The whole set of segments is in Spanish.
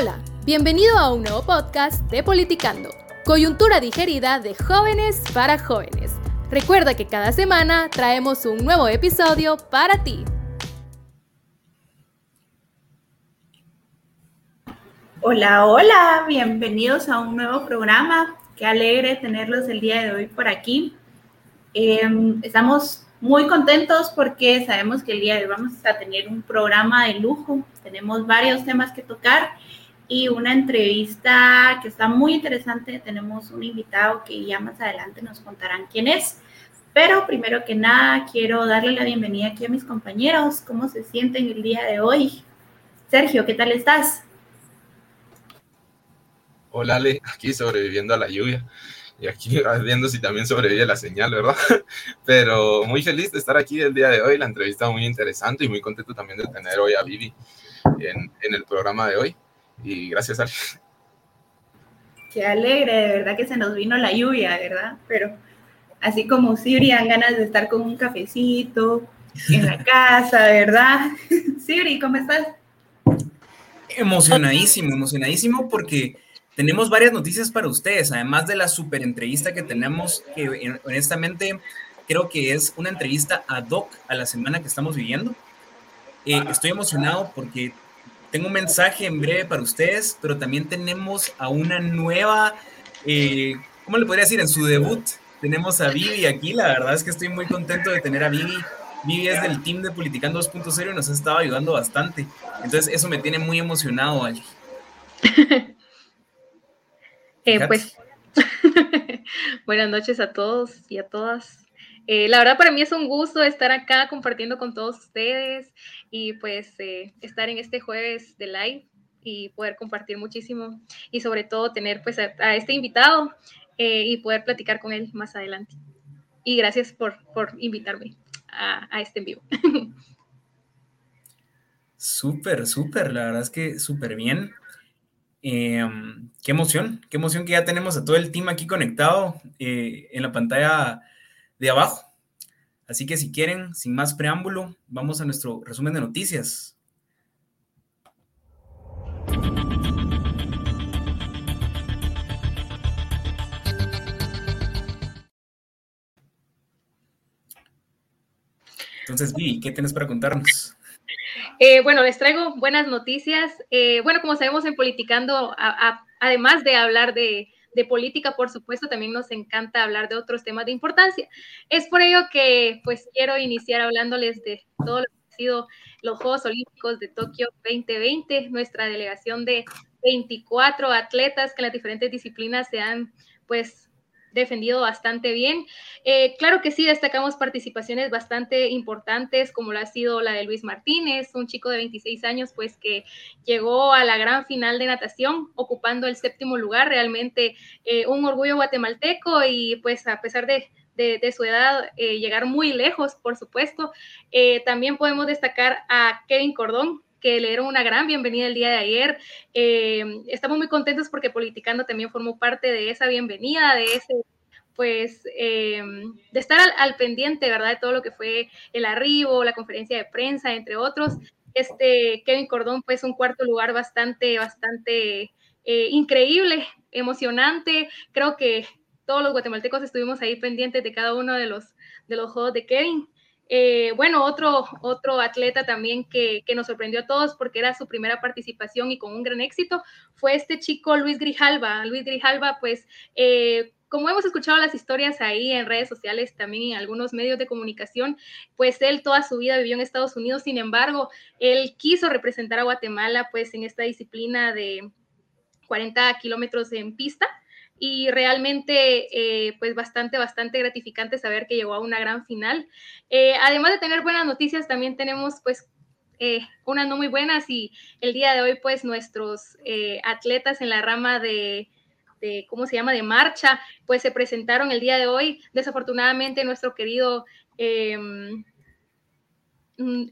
Hola, bienvenido a un nuevo podcast de Politicando, coyuntura digerida de jóvenes para jóvenes. Recuerda que cada semana traemos un nuevo episodio para ti. Hola, hola, bienvenidos a un nuevo programa. Qué alegre tenerlos el día de hoy por aquí. Em, estamos muy contentos porque sabemos que el día de hoy vamos a tener un programa de lujo. Tenemos varios temas que tocar y una entrevista que está muy interesante. Tenemos un invitado que ya más adelante nos contarán quién es. Pero primero que nada, quiero darle la bienvenida aquí a mis compañeros. ¿Cómo se sienten el día de hoy? Sergio, ¿qué tal estás? Hola, Ale, aquí sobreviviendo a la lluvia y aquí viendo si también sobrevive la señal, ¿verdad? Pero muy feliz de estar aquí el día de hoy, la entrevista muy interesante y muy contento también de tener hoy a Vivi en, en el programa de hoy. Y gracias, Ale. Qué alegre, de verdad que se nos vino la lluvia, ¿verdad? Pero así como Siri, dan ganas de estar con un cafecito en la casa, ¿verdad? Siri, ¿cómo estás? Emocionadísimo, emocionadísimo porque tenemos varias noticias para ustedes, además de la super entrevista que tenemos, que honestamente creo que es una entrevista ad hoc a la semana que estamos viviendo. Eh, estoy emocionado porque tengo un mensaje en breve para ustedes, pero también tenemos a una nueva, eh, ¿cómo le podría decir? En su debut tenemos a Vivi aquí, la verdad es que estoy muy contento de tener a Vivi. Vivi es del team de Politicando 2.0 y nos ha estado ayudando bastante. Entonces eso me tiene muy emocionado, Ali. Eh, pues buenas noches a todos y a todas. Eh, la verdad para mí es un gusto estar acá compartiendo con todos ustedes y pues eh, estar en este jueves de live y poder compartir muchísimo y sobre todo tener pues a, este invitado y poder platicar con él más adelante. Y gracias por, por invitarme a, a este en vivo. Súper, súper, la verdad es que súper bien. Em, qué emoción, qué emoción que ya tenemos a todo el team aquí conectado eh, en la pantalla de abajo. Así que si quieren, sin más preámbulo, vamos a nuestro resumen de noticias. Entonces, Vi, ¿qué tienes para contarnos? Eh, bueno, les traigo buenas noticias. Eh, bueno, como sabemos en Politicando, además de hablar de, política, por supuesto, también nos encanta hablar de otros temas de importancia. Es por ello que pues quiero iniciar hablándoles de todo lo que han sido los Juegos Olímpicos de Tokio 2020, nuestra delegación de 24 atletas que en las diferentes disciplinas se han pues defendido bastante bien. Eh, claro que sí, destacamos participaciones bastante importantes, como lo ha sido la de Luis Martínez, un chico de 26 años, pues que llegó a la gran final de natación, ocupando el séptimo lugar, realmente eh, un orgullo guatemalteco y pues a pesar de, su edad, eh, llegar muy lejos, por supuesto. también podemos destacar a Kevin Cordón, que le dieron una gran bienvenida el día de ayer. Eh, estamos muy contentos porque Politicando también formó parte de esa bienvenida, de ese pues eh, de estar al, pendiente, ¿verdad? De todo lo que fue el arribo, la conferencia de prensa, entre otros. Este Kevin Cordón, pues un cuarto lugar bastante, bastante eh, increíble, emocionante. Creo que todos los guatemaltecos estuvimos ahí pendientes de cada uno de los, de los juegos de Kevin. Eh, bueno, otro, otro atleta también que, nos sorprendió a todos porque era su primera participación y con un gran éxito fue este chico Luis Grijalva. Luis Grijalva, pues, eh, como hemos escuchado las historias ahí en redes sociales, también en algunos medios de comunicación, pues él toda su vida vivió en Estados Unidos, sin embargo, él quiso representar a Guatemala, pues, en esta disciplina de 40 kilómetros en pista y realmente eh, pues bastante, bastante gratificante saber que llegó a una gran final. Eh, además de tener buenas noticias, también tenemos pues eh, unas no muy buenas y el día de hoy pues nuestros atletas en la rama de, de, ¿cómo se llama?, de marcha, pues se presentaron el día de hoy. Desafortunadamente nuestro querido em,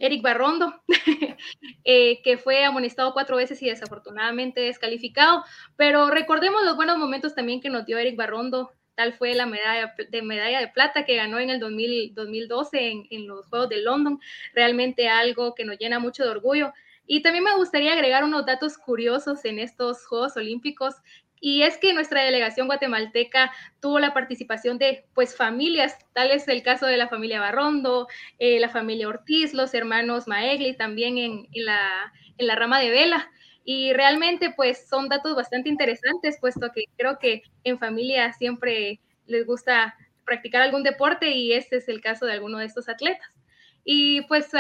Eric Barrondo, eh, que fue amonestado cuatro veces y desafortunadamente descalificado. Pero recordemos los buenos momentos también que nos dio Eric Barrondo. Tal fue la medalla de, medalla de plata que ganó en el 2012 en, los Juegos de London. Realmente algo que nos llena mucho de orgullo. Y también me gustaría agregar unos datos curiosos en estos Juegos Olímpicos y es que nuestra delegación guatemalteca tuvo la participación de pues familias, tal es el caso de la familia Barrondo, eh, la familia Ortiz, los hermanos Maegli también en, la, en la rama de vela. Y realmente pues son datos bastante interesantes, puesto que creo que en familia siempre les gusta practicar algún deporte y este es el caso de alguno de estos atletas. Y pues,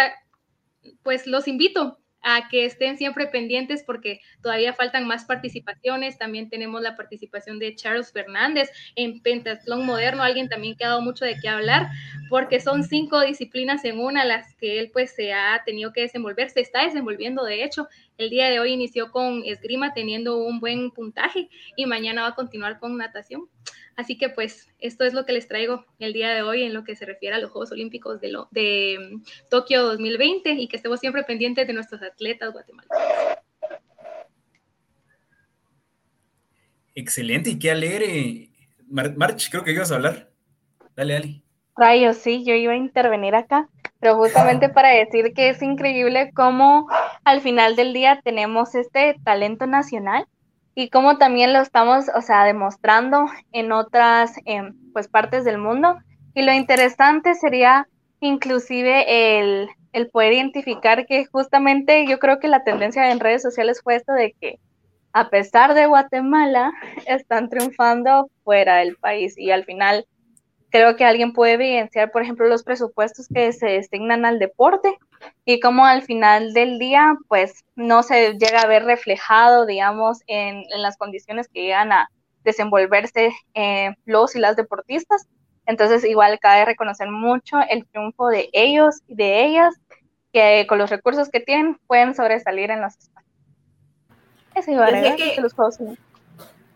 pues los invito a que estén siempre pendientes porque todavía faltan más participaciones. También tenemos la participación de Charles Fernández en pentatlón moderno, alguien también que ha dado mucho de qué hablar, porque son cinco disciplinas en una las que él pues se ha tenido que desenvolver, se está desenvolviendo de hecho. El día de hoy inició con esgrima teniendo un buen puntaje y mañana va a continuar con natación. Así que pues esto es lo que les traigo el día de hoy en lo que se refiere a los Juegos Olímpicos de, lo, de mm, Tokio 2020 y que estemos siempre pendientes de nuestros atletas guatemaltecos. Excelente y qué alegre. March, creo que ibas a hablar. Dale, Ali. Rayos, sí, yo iba a intervenir acá, pero justamente para decir que es increíble cómo al final del día tenemos este talento nacional y cómo también lo estamos, o sea, demostrando en otras em, pues partes del mundo. Y lo interesante sería inclusive el, el poder identificar que justamente yo creo que la tendencia en redes sociales fue esto de que a pesar de Guatemala, están triunfando fuera del país y al final creo que alguien puede evidenciar, por ejemplo, los presupuestos que se designan al deporte y cómo al final del día, pues no se llega a ver reflejado, digamos, en, las condiciones que llegan a desenvolverse eh, los y las deportistas. Entonces, igual cabe reconocer mucho el triunfo de ellos y de ellas, que con los recursos que tienen pueden sobresalir en los espacios. Eso iba a que los juegos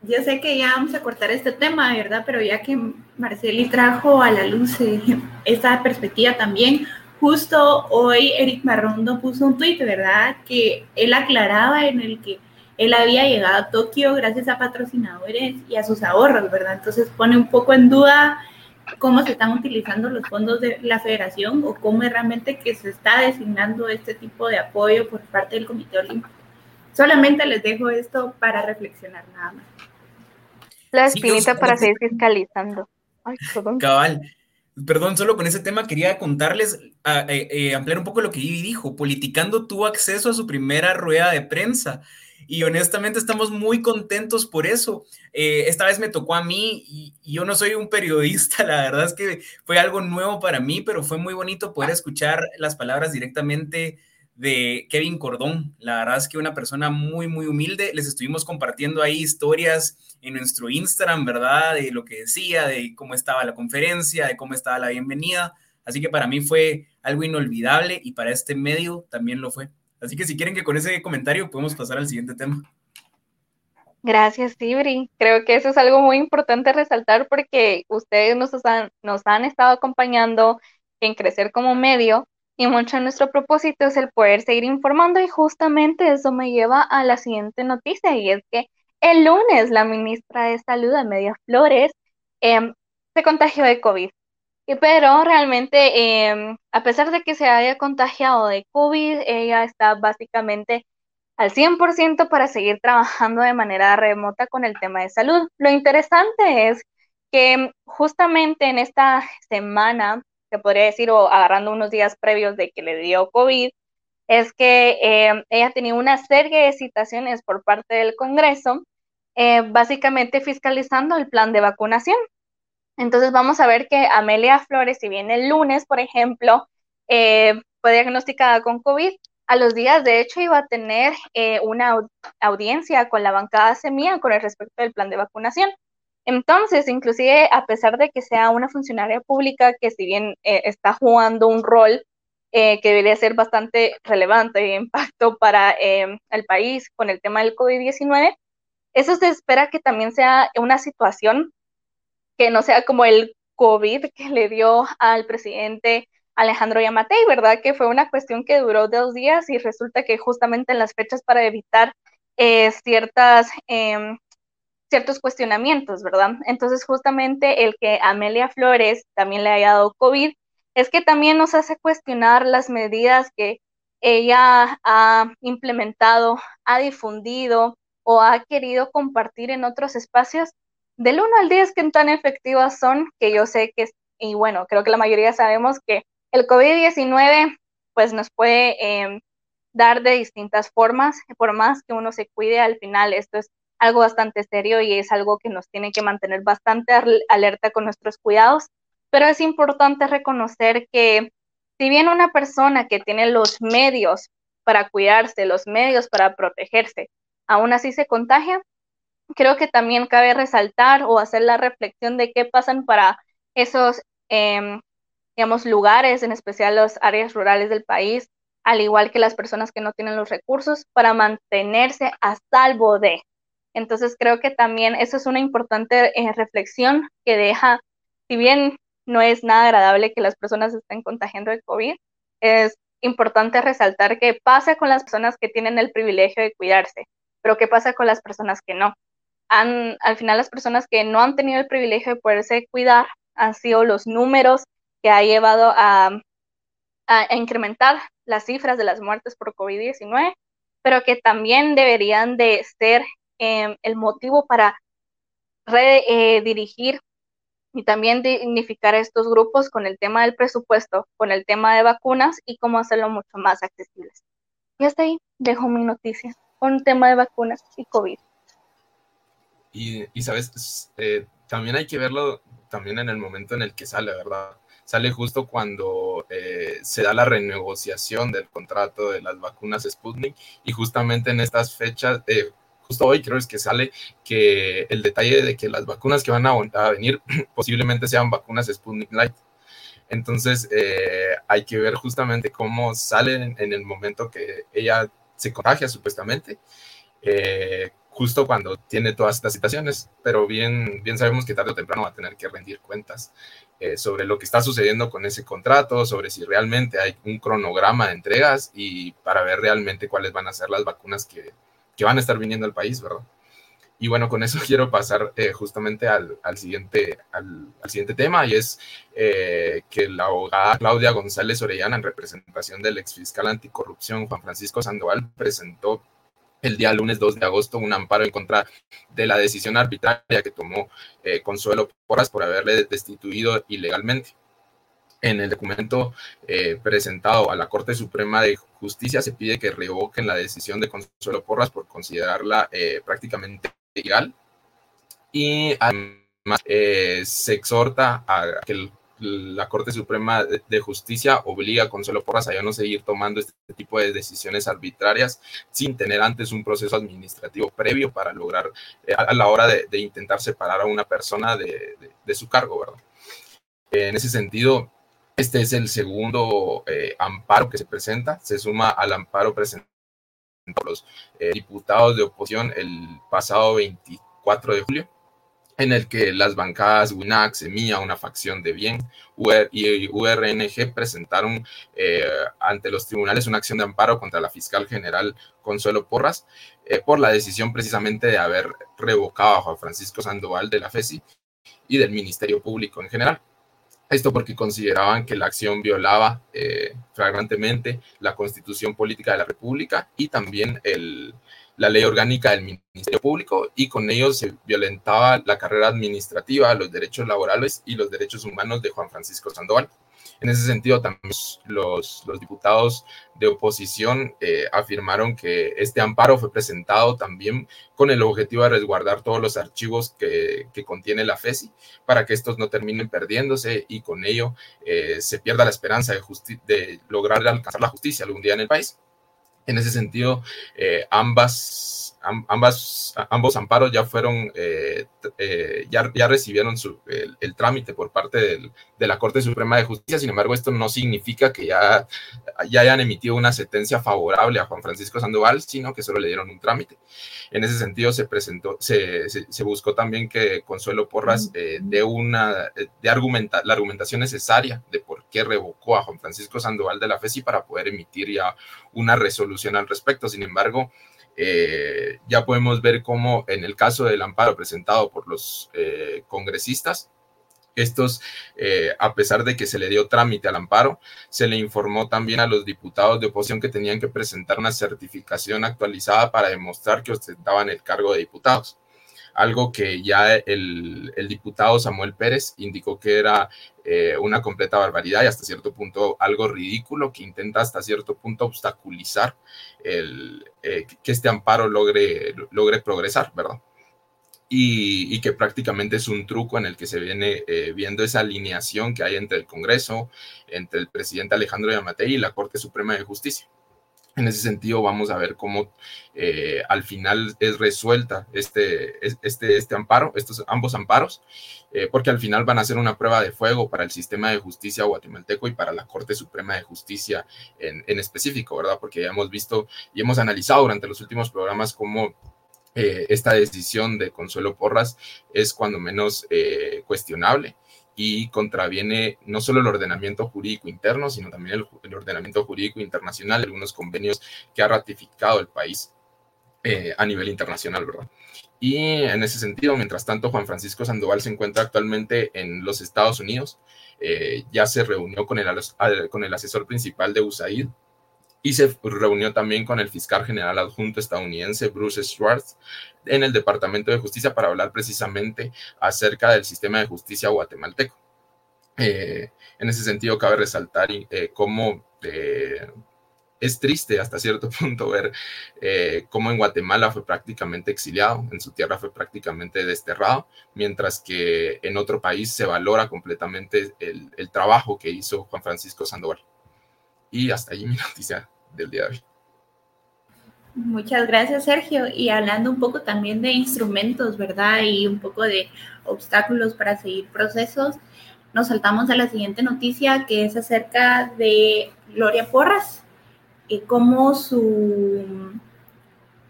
yo sé que ya vamos a cortar este tema, ¿verdad? Pero ya que Marceli trajo a la luz eh, esta perspectiva también, justo hoy Eric Marrondo puso un tuit, ¿verdad? Que él aclaraba en el que él había llegado a Tokio gracias a patrocinadores y a sus ahorros, ¿verdad? Entonces pone un poco en duda cómo se están utilizando los fondos de la federación o cómo es realmente que se está designando este tipo de apoyo por parte del Comité Olímpico. Solamente les dejo esto para reflexionar nada más. La espinita para seguir fiscalizando. Ay, perdón. Cabal. Perdón, solo con ese tema quería contarles, eh, eh, ampliar un poco lo que Ivy dijo. Politicando tuvo acceso a su primera rueda de prensa y honestamente estamos muy contentos por eso. Eh, esta vez me tocó a mí y, yo no soy un periodista, la verdad es que fue algo nuevo para mí, pero fue muy bonito poder escuchar las palabras directamente de Kevin Cordón. La verdad es que una persona muy, muy humilde. Les estuvimos compartiendo ahí historias en nuestro Instagram, ¿verdad? De lo que decía, de cómo estaba la conferencia, de cómo estaba la bienvenida. Así que para mí fue algo inolvidable y para este medio también lo fue. Así que si quieren que con ese comentario podemos pasar al siguiente tema. Gracias, Tibri. Creo que eso es algo muy importante resaltar porque ustedes nos han, nos han estado acompañando en crecer como medio y mucho de nuestro propósito es el poder seguir informando y justamente eso me lleva a la siguiente noticia y es que el lunes la ministra de Salud, Amelia Flores, em, se contagió de COVID. Pero realmente, em, a pesar de que se haya contagiado de COVID, ella está básicamente al 100% para seguir trabajando de manera remota con el tema de salud. Lo interesante es que justamente en esta semana se podría decir, o agarrando unos días previos de que le dio COVID, es que eh, ella tenía una serie de citaciones por parte del Congreso, eh, básicamente fiscalizando el plan de vacunación. Entonces vamos a ver que Amelia Flores, si bien el lunes, por ejemplo, eh, fue diagnosticada con COVID, a los días, de hecho, iba a tener una audiencia con la bancada Semilla con respecto del plan de vacunación. Entonces, inclusive a pesar de que sea una funcionaria pública que si bien eh, está jugando un rol eh, que debería ser bastante relevante e impacto para em, el país con el tema del COVID-19, eso se espera que también sea una situación que no sea como el COVID que le dio al presidente Alejandro Yamatei, ¿verdad? Que fue una cuestión que duró dos días y resulta que justamente en las fechas para evitar eh, ciertas em, ciertos cuestionamientos, ¿verdad? Entonces, justamente el que Amelia Flores también le haya dado COVID es que también nos hace cuestionar las medidas que ella ha implementado, ha difundido o ha querido compartir en otros espacios, del 1 al 10, ¿qué tan efectivas son? Que yo sé que, y bueno, creo que la mayoría sabemos que el COVID-19 pues nos puede em, dar de distintas formas, por más que uno se cuide, al final esto es algo bastante serio y es algo que nos tiene que mantener bastante alerta con nuestros cuidados, pero es importante reconocer que si bien una persona que tiene los medios para cuidarse, los medios para protegerse, aún así se contagia, creo que también cabe resaltar o hacer la reflexión de qué pasan para esos, em, digamos, lugares, en especial las áreas rurales del país, al igual que las personas que no tienen los recursos, para mantenerse a salvo de. Entonces creo que también eso es una importante eh, reflexión que deja, si bien no es nada agradable que las personas estén contagiando de COVID, es importante resaltar qué pasa con las personas que tienen el privilegio de cuidarse, pero qué pasa con las personas que no. Han, al final las personas que no han tenido el privilegio de poderse cuidar han sido los números que ha llevado a, a incrementar las cifras de las muertes por COVID-19, pero que también deberían de ser em, el motivo para redirigir y también dignificar estos grupos con el tema del presupuesto, con el tema de vacunas y cómo hacerlo mucho más accesibles. Y hasta ahí dejo mi noticia con el tema de vacunas y COVID. Y, y sabes, eh, también hay que verlo también en el momento en el que sale, ¿verdad? sale justo cuando eh, se da la renegociación del contrato de las vacunas Sputnik y justamente en estas fechas, eh, justo hoy creo es que sale que el detalle de que las vacunas que van a, venir posiblemente sean vacunas Sputnik Light. Entonces eh, hay que ver justamente cómo salen en el momento que ella se contagia supuestamente, justo cuando tiene todas estas situaciones, pero bien, bien sabemos que tarde o temprano va a tener que rendir cuentas. Eh, sobre lo que está sucediendo con ese contrato, sobre si realmente hay un cronograma de entregas y para ver realmente cuáles van a ser las vacunas que, que van a estar viniendo al país, ¿verdad? Y bueno, con eso quiero pasar eh, justamente al, al siguiente, al, siguiente tema y es eh, que la abogada Claudia González Orellana, en representación del exfiscal anticorrupción Juan Francisco Sandoval, presentó el día lunes 2 de agosto un amparo en contra de la decisión arbitraria que tomó eh, Consuelo Porras por haberle destituido ilegalmente. En el documento eh, presentado a la Corte Suprema de Justicia se pide que revoquen la decisión de Consuelo Porras por considerarla eh, prácticamente ilegal y además se exhorta a que el la Corte Suprema de Justicia obliga a Consuelo Porras a ya no seguir tomando este tipo de decisiones arbitrarias sin tener antes un proceso administrativo previo para lograr eh, a la hora de, intentar separar a una persona de, su cargo, ¿verdad? En ese sentido, este es el segundo eh, amparo que se presenta, se suma al amparo presentado por los eh, diputados de oposición el pasado 24 de julio en el que las bancadas WINAC, Semilla, una facción de bien, y URNG presentaron eh, ante los tribunales una acción de amparo contra la fiscal general Consuelo Porras eh, por la decisión precisamente de haber revocado a Juan Francisco Sandoval de la FESI y del Ministerio Público en general. Esto porque consideraban que la acción violaba eh, flagrantemente la constitución política de la República y también el, la ley orgánica del Ministerio Público y con ello se violentaba la carrera administrativa, los derechos laborales y los derechos humanos de Juan Francisco Sandoval. En ese sentido, también los, diputados de oposición eh, afirmaron que este amparo fue presentado también con el objetivo de resguardar todos los archivos que, contiene la FESI para que estos no terminen perdiéndose y con ello eh, se pierda la esperanza de, de lograr alcanzar la justicia algún día en el país. En ese sentido, eh, ambas ambas, ambos amparos ya fueron, eh, eh, ya, ya, recibieron su, el, trámite por parte de la Corte Suprema de Justicia. Sin embargo, esto no significa que ya, ya hayan emitido una sentencia favorable a Juan Francisco Sandoval, sino que solo le dieron un trámite. En ese sentido, se presentó, se, se, buscó también que Consuelo Porras eh, dé una, de argumenta, la argumentación necesaria de por qué revocó a Juan Francisco Sandoval de la FESI para poder emitir ya una resolución al respecto. Sin embargo, eh, ya podemos ver cómo en el caso del amparo presentado por los eh, congresistas, Estos, eh, a pesar de que se le dio trámite al amparo, se le informó también a los diputados de oposición que tenían que presentar una certificación actualizada para demostrar que ostentaban el cargo de diputados. Algo que ya el, diputado Samuel Pérez indicó que era eh, una completa barbaridad y hasta cierto punto algo ridículo que intenta hasta cierto punto obstaculizar el, eh, que este amparo logre, logre progresar, ¿verdad? y, que prácticamente es un truco en el que se viene eh, viendo esa alineación que hay entre el Congreso, entre el presidente Alejandro Yamatei y la Corte Suprema de Justicia. En ese sentido, vamos a ver cómo eh, al final es resuelta este, este, este amparo, estos ambos amparos, eh, porque al final van a ser una prueba de fuego para el sistema de justicia guatemalteco y para la Corte Suprema de Justicia en, en específico, ¿verdad? Porque ya hemos visto y hemos analizado durante los últimos programas cómo eh, esta decisión de Consuelo Porras es cuando menos eh, cuestionable y contraviene no solo el ordenamiento jurídico interno, sino también el, ordenamiento jurídico internacional, algunos convenios que ha ratificado el país eh, a nivel internacional, ¿verdad? Y en ese sentido, mientras tanto, Juan Francisco Sandoval se encuentra actualmente en los Estados Unidos, ya se reunió con el, con el asesor principal de USAID, y se reunió también con el fiscal general adjunto estadounidense Bruce Schwartz en el Departamento de Justicia para hablar precisamente acerca del sistema de justicia guatemalteco. Eh, en ese sentido, cabe resaltar eh, cómo eh, es triste hasta cierto punto ver cómo en Guatemala fue prácticamente exiliado, en su tierra fue prácticamente desterrado, mientras que en otro país se valora completamente el, el trabajo que hizo Juan Francisco Sandoval. Y hasta ahí mi noticia del día de hoy. Muchas gracias, Sergio. Y hablando un poco también de instrumentos, ¿verdad? Y un poco de obstáculos para seguir procesos, nos saltamos a la siguiente noticia que es acerca de Gloria Porras, y cómo su,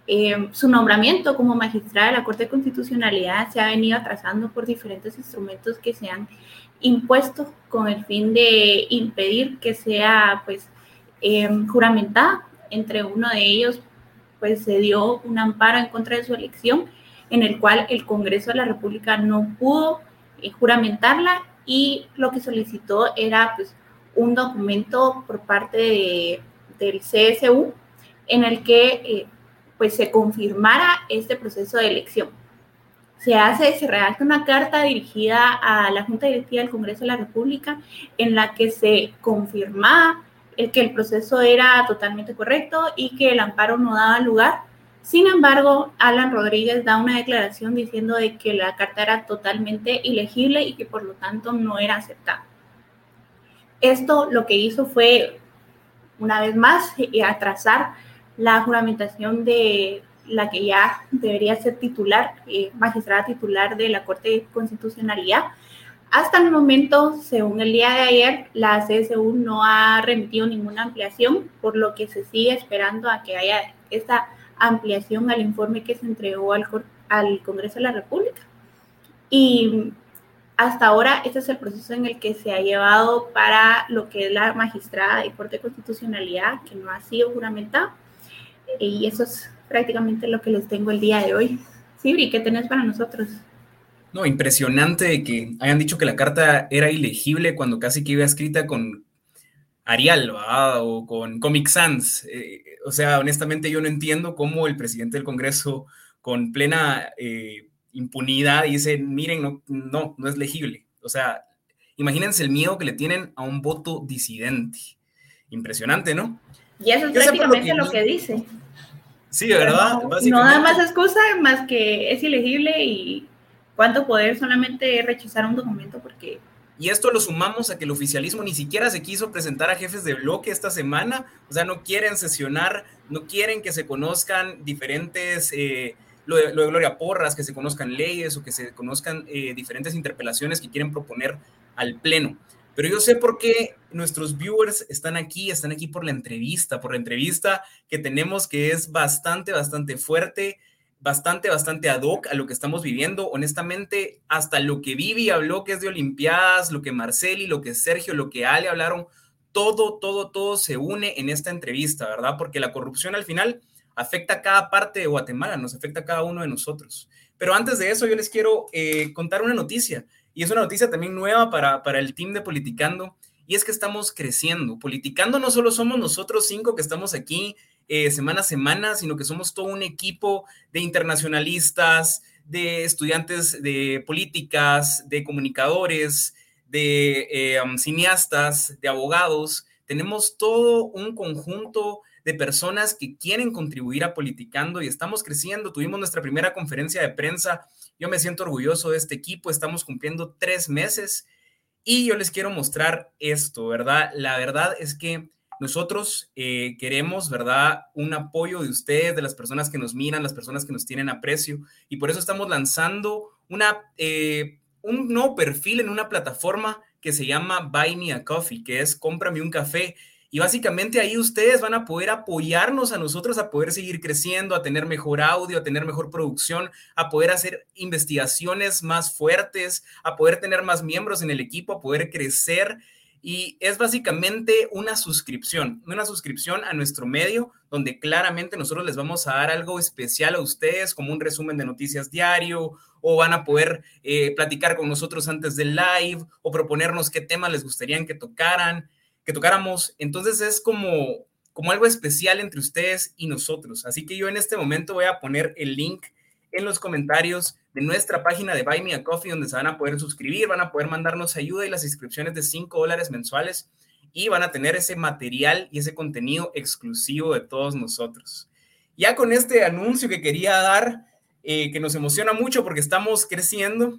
eh, su nombramiento como magistrada de la Corte de Constitucionalidad se ha venido atrasando por diferentes instrumentos que se han impuesto con el fin de impedir que sea pues eh, juramentada. Entre uno de ellos, pues se dio un amparo en contra de su elección, en el cual el Congreso de la República no pudo eh, juramentarla y lo que solicitó era pues un documento por parte del CSU en el que eh, pues se confirmara este proceso de elección. Se hace, se redacta una carta dirigida a la Junta Directiva del Congreso de la República en la que se confirmaba que el proceso era totalmente correcto y que el amparo no daba lugar. Sin embargo, Alan Rodríguez da una declaración diciendo de que la carta era totalmente ilegible y que por lo tanto no era aceptada. Esto lo que hizo fue, una vez más, eh, atrasar la juramentación de la que ya debería ser titular, eh, magistrada titular de la Corte de hasta el momento, según el día de ayer, la CSU no ha remitido ninguna ampliación, por lo que se sigue esperando a que haya esta ampliación al informe que se entregó al, al Congreso de la República. Y hasta ahora, este es el proceso en el que se ha llevado para lo que es la magistrada de Corte de Constitucionalidad, que no ha sido juramentado. Y eso es prácticamente lo que les tengo el día de hoy. Sibri, ¿qué tenés para nosotros? No, impresionante que hayan dicho que la carta era ilegible cuando casi que iba escrita con Arial, O con Comic Sans. Eh, o sea, honestamente yo no entiendo cómo el presidente del Congreso con plena eh, impunidad dice, miren, no, no, no es legible. O sea, imagínense el miedo que le tienen a un voto disidente. Impresionante, ¿no? Y eso es prácticamente lo que, dice. Sí, ¿verdad? No, no da más excusa más que es ilegible y cuánto poder solamente rechazar un documento porque... Y esto lo sumamos a que el oficialismo ni siquiera se quiso presentar a jefes de bloque esta semana, o sea, no quieren sesionar, no quieren que se conozcan diferentes, eh, lo, de, Gloria Porras, que se conozcan leyes o que se conozcan eh, diferentes interpelaciones que quieren proponer al Pleno. Pero yo sé por qué nuestros viewers están aquí, están aquí por la entrevista, por la entrevista que tenemos que es bastante, bastante fuerte bastante, bastante ad hoc a lo que estamos viviendo. Honestamente, hasta lo que Vivi habló, que es de Olimpiadas, lo que Marceli, lo que Sergio, lo que Ale hablaron, todo, todo, todo se une en esta entrevista, ¿verdad? Porque la corrupción al final afecta a cada parte de Guatemala, nos afecta a cada uno de nosotros. Pero antes de eso, yo les quiero eh, contar una noticia. y es una noticia también nueva para, para el team de Politicando, y es que estamos creciendo. Politicando no solo somos nosotros cinco que estamos aquí eh, semana a semana, sino que somos todo un equipo de internacionalistas, de estudiantes de políticas, de comunicadores, de eh, cineastas, de abogados. Tenemos todo un conjunto de personas que quieren contribuir a Politicando y estamos creciendo. Tuvimos nuestra primera conferencia de prensa. Yo me siento orgulloso de este equipo. Estamos cumpliendo tres meses y yo les quiero mostrar esto, ¿verdad? La verdad es que nosotros eh, queremos, ¿verdad? Un apoyo de ustedes, de las personas que nos miran, las personas que nos tienen aprecio y por eso estamos lanzando una, eh, un nuevo perfil en una plataforma que se llama Buy Me a Coffee, que es cómprame un café. Y básicamente ahí ustedes van a poder apoyarnos a nosotros a poder seguir creciendo, a tener mejor audio, a tener mejor producción, a poder hacer investigaciones más fuertes, a poder tener más miembros en el equipo, a poder crecer. Y es básicamente una suscripción, una suscripción a nuestro medio, donde claramente nosotros les vamos a dar algo especial a ustedes, como un resumen de noticias diario, o van a poder eh, platicar con nosotros antes del live, o proponernos qué temas les gustaría que tocaran que tocáramos. Entonces es como, como algo especial entre ustedes y nosotros. Así que yo en este momento voy a poner el link en los comentarios de nuestra página de Buy Me a Coffee, donde se van a poder suscribir, van a poder mandarnos ayuda y las inscripciones de 5 dólares mensuales y van a tener ese material y ese contenido exclusivo de todos nosotros. Ya con este anuncio que quería dar, eh, que nos emociona mucho porque estamos creciendo,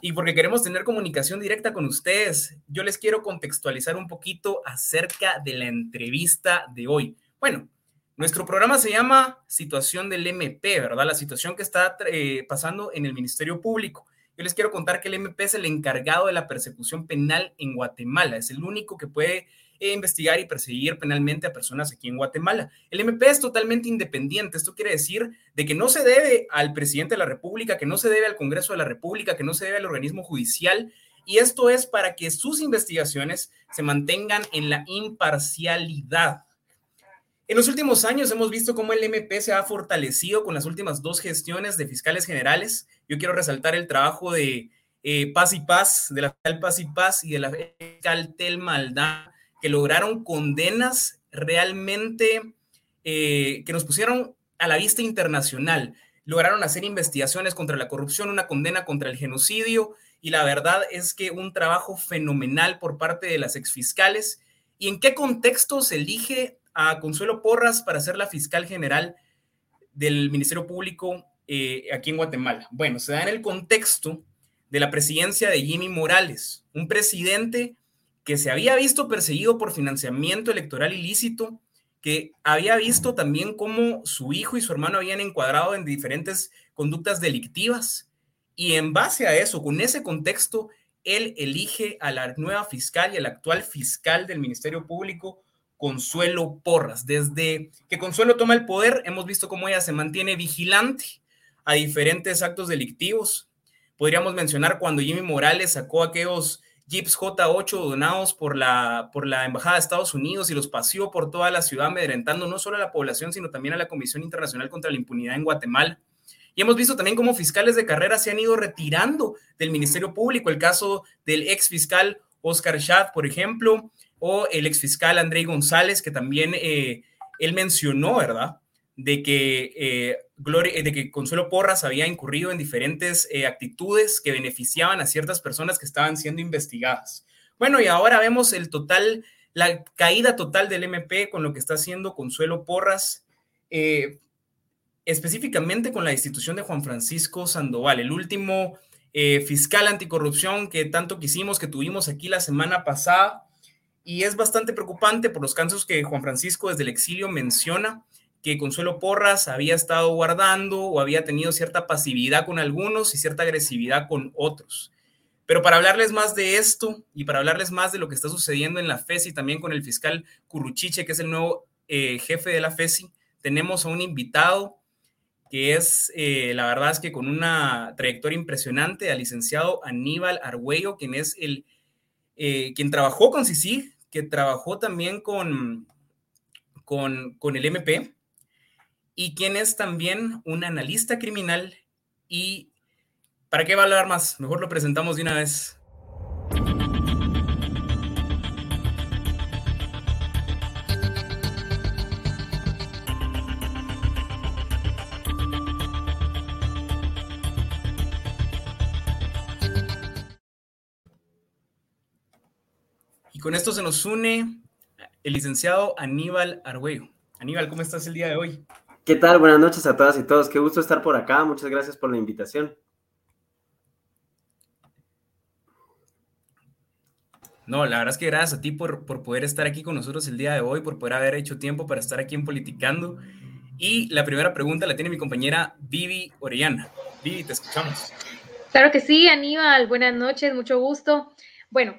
y porque queremos tener comunicación directa con ustedes, yo les quiero contextualizar un poquito acerca de la entrevista de hoy. Bueno, nuestro programa se llama Situación del MP, ¿verdad? La situación que está eh, pasando en el Ministerio Público. Yo les quiero contar que el MP es el encargado de la persecución penal en Guatemala, es el único que puede e investigar y perseguir penalmente a personas aquí en Guatemala. El MP es totalmente independiente. Esto quiere decir de que no se debe al presidente de la República, que no se debe al Congreso de la República, que no se debe al organismo judicial. Y esto es para que sus investigaciones se mantengan en la imparcialidad. En los últimos años hemos visto cómo el MP se ha fortalecido con las últimas dos gestiones de fiscales generales. Yo quiero resaltar el trabajo de eh, Paz y Paz, de la fiscal Paz y Paz y de la fiscal Telma Aldana, que lograron condenas realmente eh, que nos pusieron a la vista internacional. Lograron hacer investigaciones contra la corrupción, una condena contra el genocidio y la verdad es que un trabajo fenomenal por parte de las exfiscales. ¿Y en qué contexto se elige a Consuelo Porras para ser la fiscal general del Ministerio Público eh, aquí en Guatemala? Bueno, se da en el contexto de la presidencia de Jimmy Morales, un presidente que se había visto perseguido por financiamiento electoral ilícito, que había visto también cómo su hijo y su hermano habían encuadrado en diferentes conductas delictivas. Y en base a eso, con ese contexto, él elige a la nueva fiscal y al actual fiscal del Ministerio Público, Consuelo Porras. Desde que Consuelo toma el poder, hemos visto cómo ella se mantiene vigilante a diferentes actos delictivos. Podríamos mencionar cuando Jimmy Morales sacó aquellos Jeeps J8 donados por la, por la Embajada de Estados Unidos y los paseó por toda la ciudad, amedrentando no solo a la población, sino también a la Comisión Internacional contra la Impunidad en Guatemala. Y hemos visto también cómo fiscales de carrera se han ido retirando del Ministerio Público, el caso del ex fiscal Oscar Schad, por ejemplo, o el ex fiscal André González, que también eh, él mencionó, ¿verdad? De que eh, eh, de que Consuelo Porras había incurrido en diferentes actitudes que beneficiaban a ciertas personas que estaban siendo investigadas. Bueno, y ahora vemos el total, la caída total del MP con lo que está haciendo Consuelo Porras, específicamente con la institución de Juan Francisco Sandoval, el último fiscal anticorrupción que tanto quisimos, que tuvimos aquí la semana pasada. Y es bastante preocupante por los casos que Juan Francisco desde el exilio menciona que Consuelo Porras había estado guardando o había tenido cierta pasividad con algunos y cierta agresividad con otros. Pero para hablarles más de esto y para hablarles más de lo que está sucediendo en la FESI, también con el fiscal Curruchiche, que es el nuevo eh, jefe de la FESI, tenemos a un invitado que es, eh, la verdad es que con una trayectoria impresionante, al licenciado Aníbal Argüello, quien es el, eh, quien trabajó con CICIG, que trabajó también con, con, con el MP, y quien es también un analista criminal y ¿Para qué va a hablar más? Mejor lo presentamos de una vez. Con esto se nos une el licenciado Aníbal Argüello. Aníbal, ¿cómo estás el día de hoy? ¿Qué tal? Buenas noches a todas y todos. Qué gusto estar por acá. Muchas gracias por la invitación. No, la verdad es que gracias a ti por, por, poder estar aquí con nosotros el día de hoy, por poder haber hecho tiempo para estar aquí en Politicando. Y la primera pregunta la tiene mi compañera Vivi Orellana. Vivi, te escuchamos. Claro que sí, Aníbal. Buenas noches, mucho gusto. Bueno,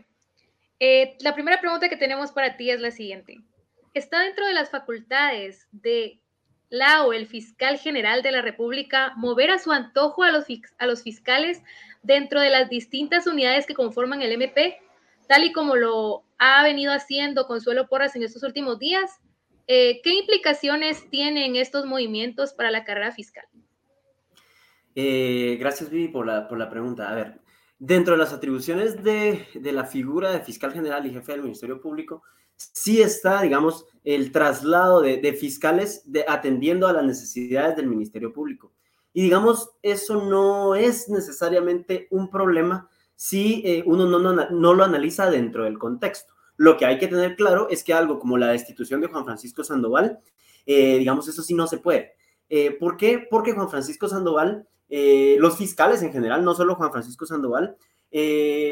eh, la primera pregunta que tenemos para ti es la siguiente. ¿Está dentro de las facultades de la o el fiscal general de la República mover a su antojo a los, a los fiscales dentro de las distintas unidades que conforman el MP? tal y como lo ha venido haciendo Consuelo Porras en estos últimos días, eh, ¿qué implicaciones tienen estos movimientos para la carrera fiscal? Eh, gracias, Vivi, por la, por la pregunta. A ver, dentro de las atribuciones de, de, la figura de fiscal general y jefe del Ministerio Público, sí está, digamos, el traslado de, de fiscales de, atendiendo a las necesidades del Ministerio Público. Y digamos, eso no es necesariamente un problema si eh, uno no, no, no, lo analiza dentro del contexto. Lo que hay que tener claro es que algo como la destitución de Juan Francisco Sandoval, eh, digamos, eso sí no se puede. Eh, ¿Por qué? Porque Juan Francisco Sandoval, los fiscales en general, no solo Juan Francisco Sandoval,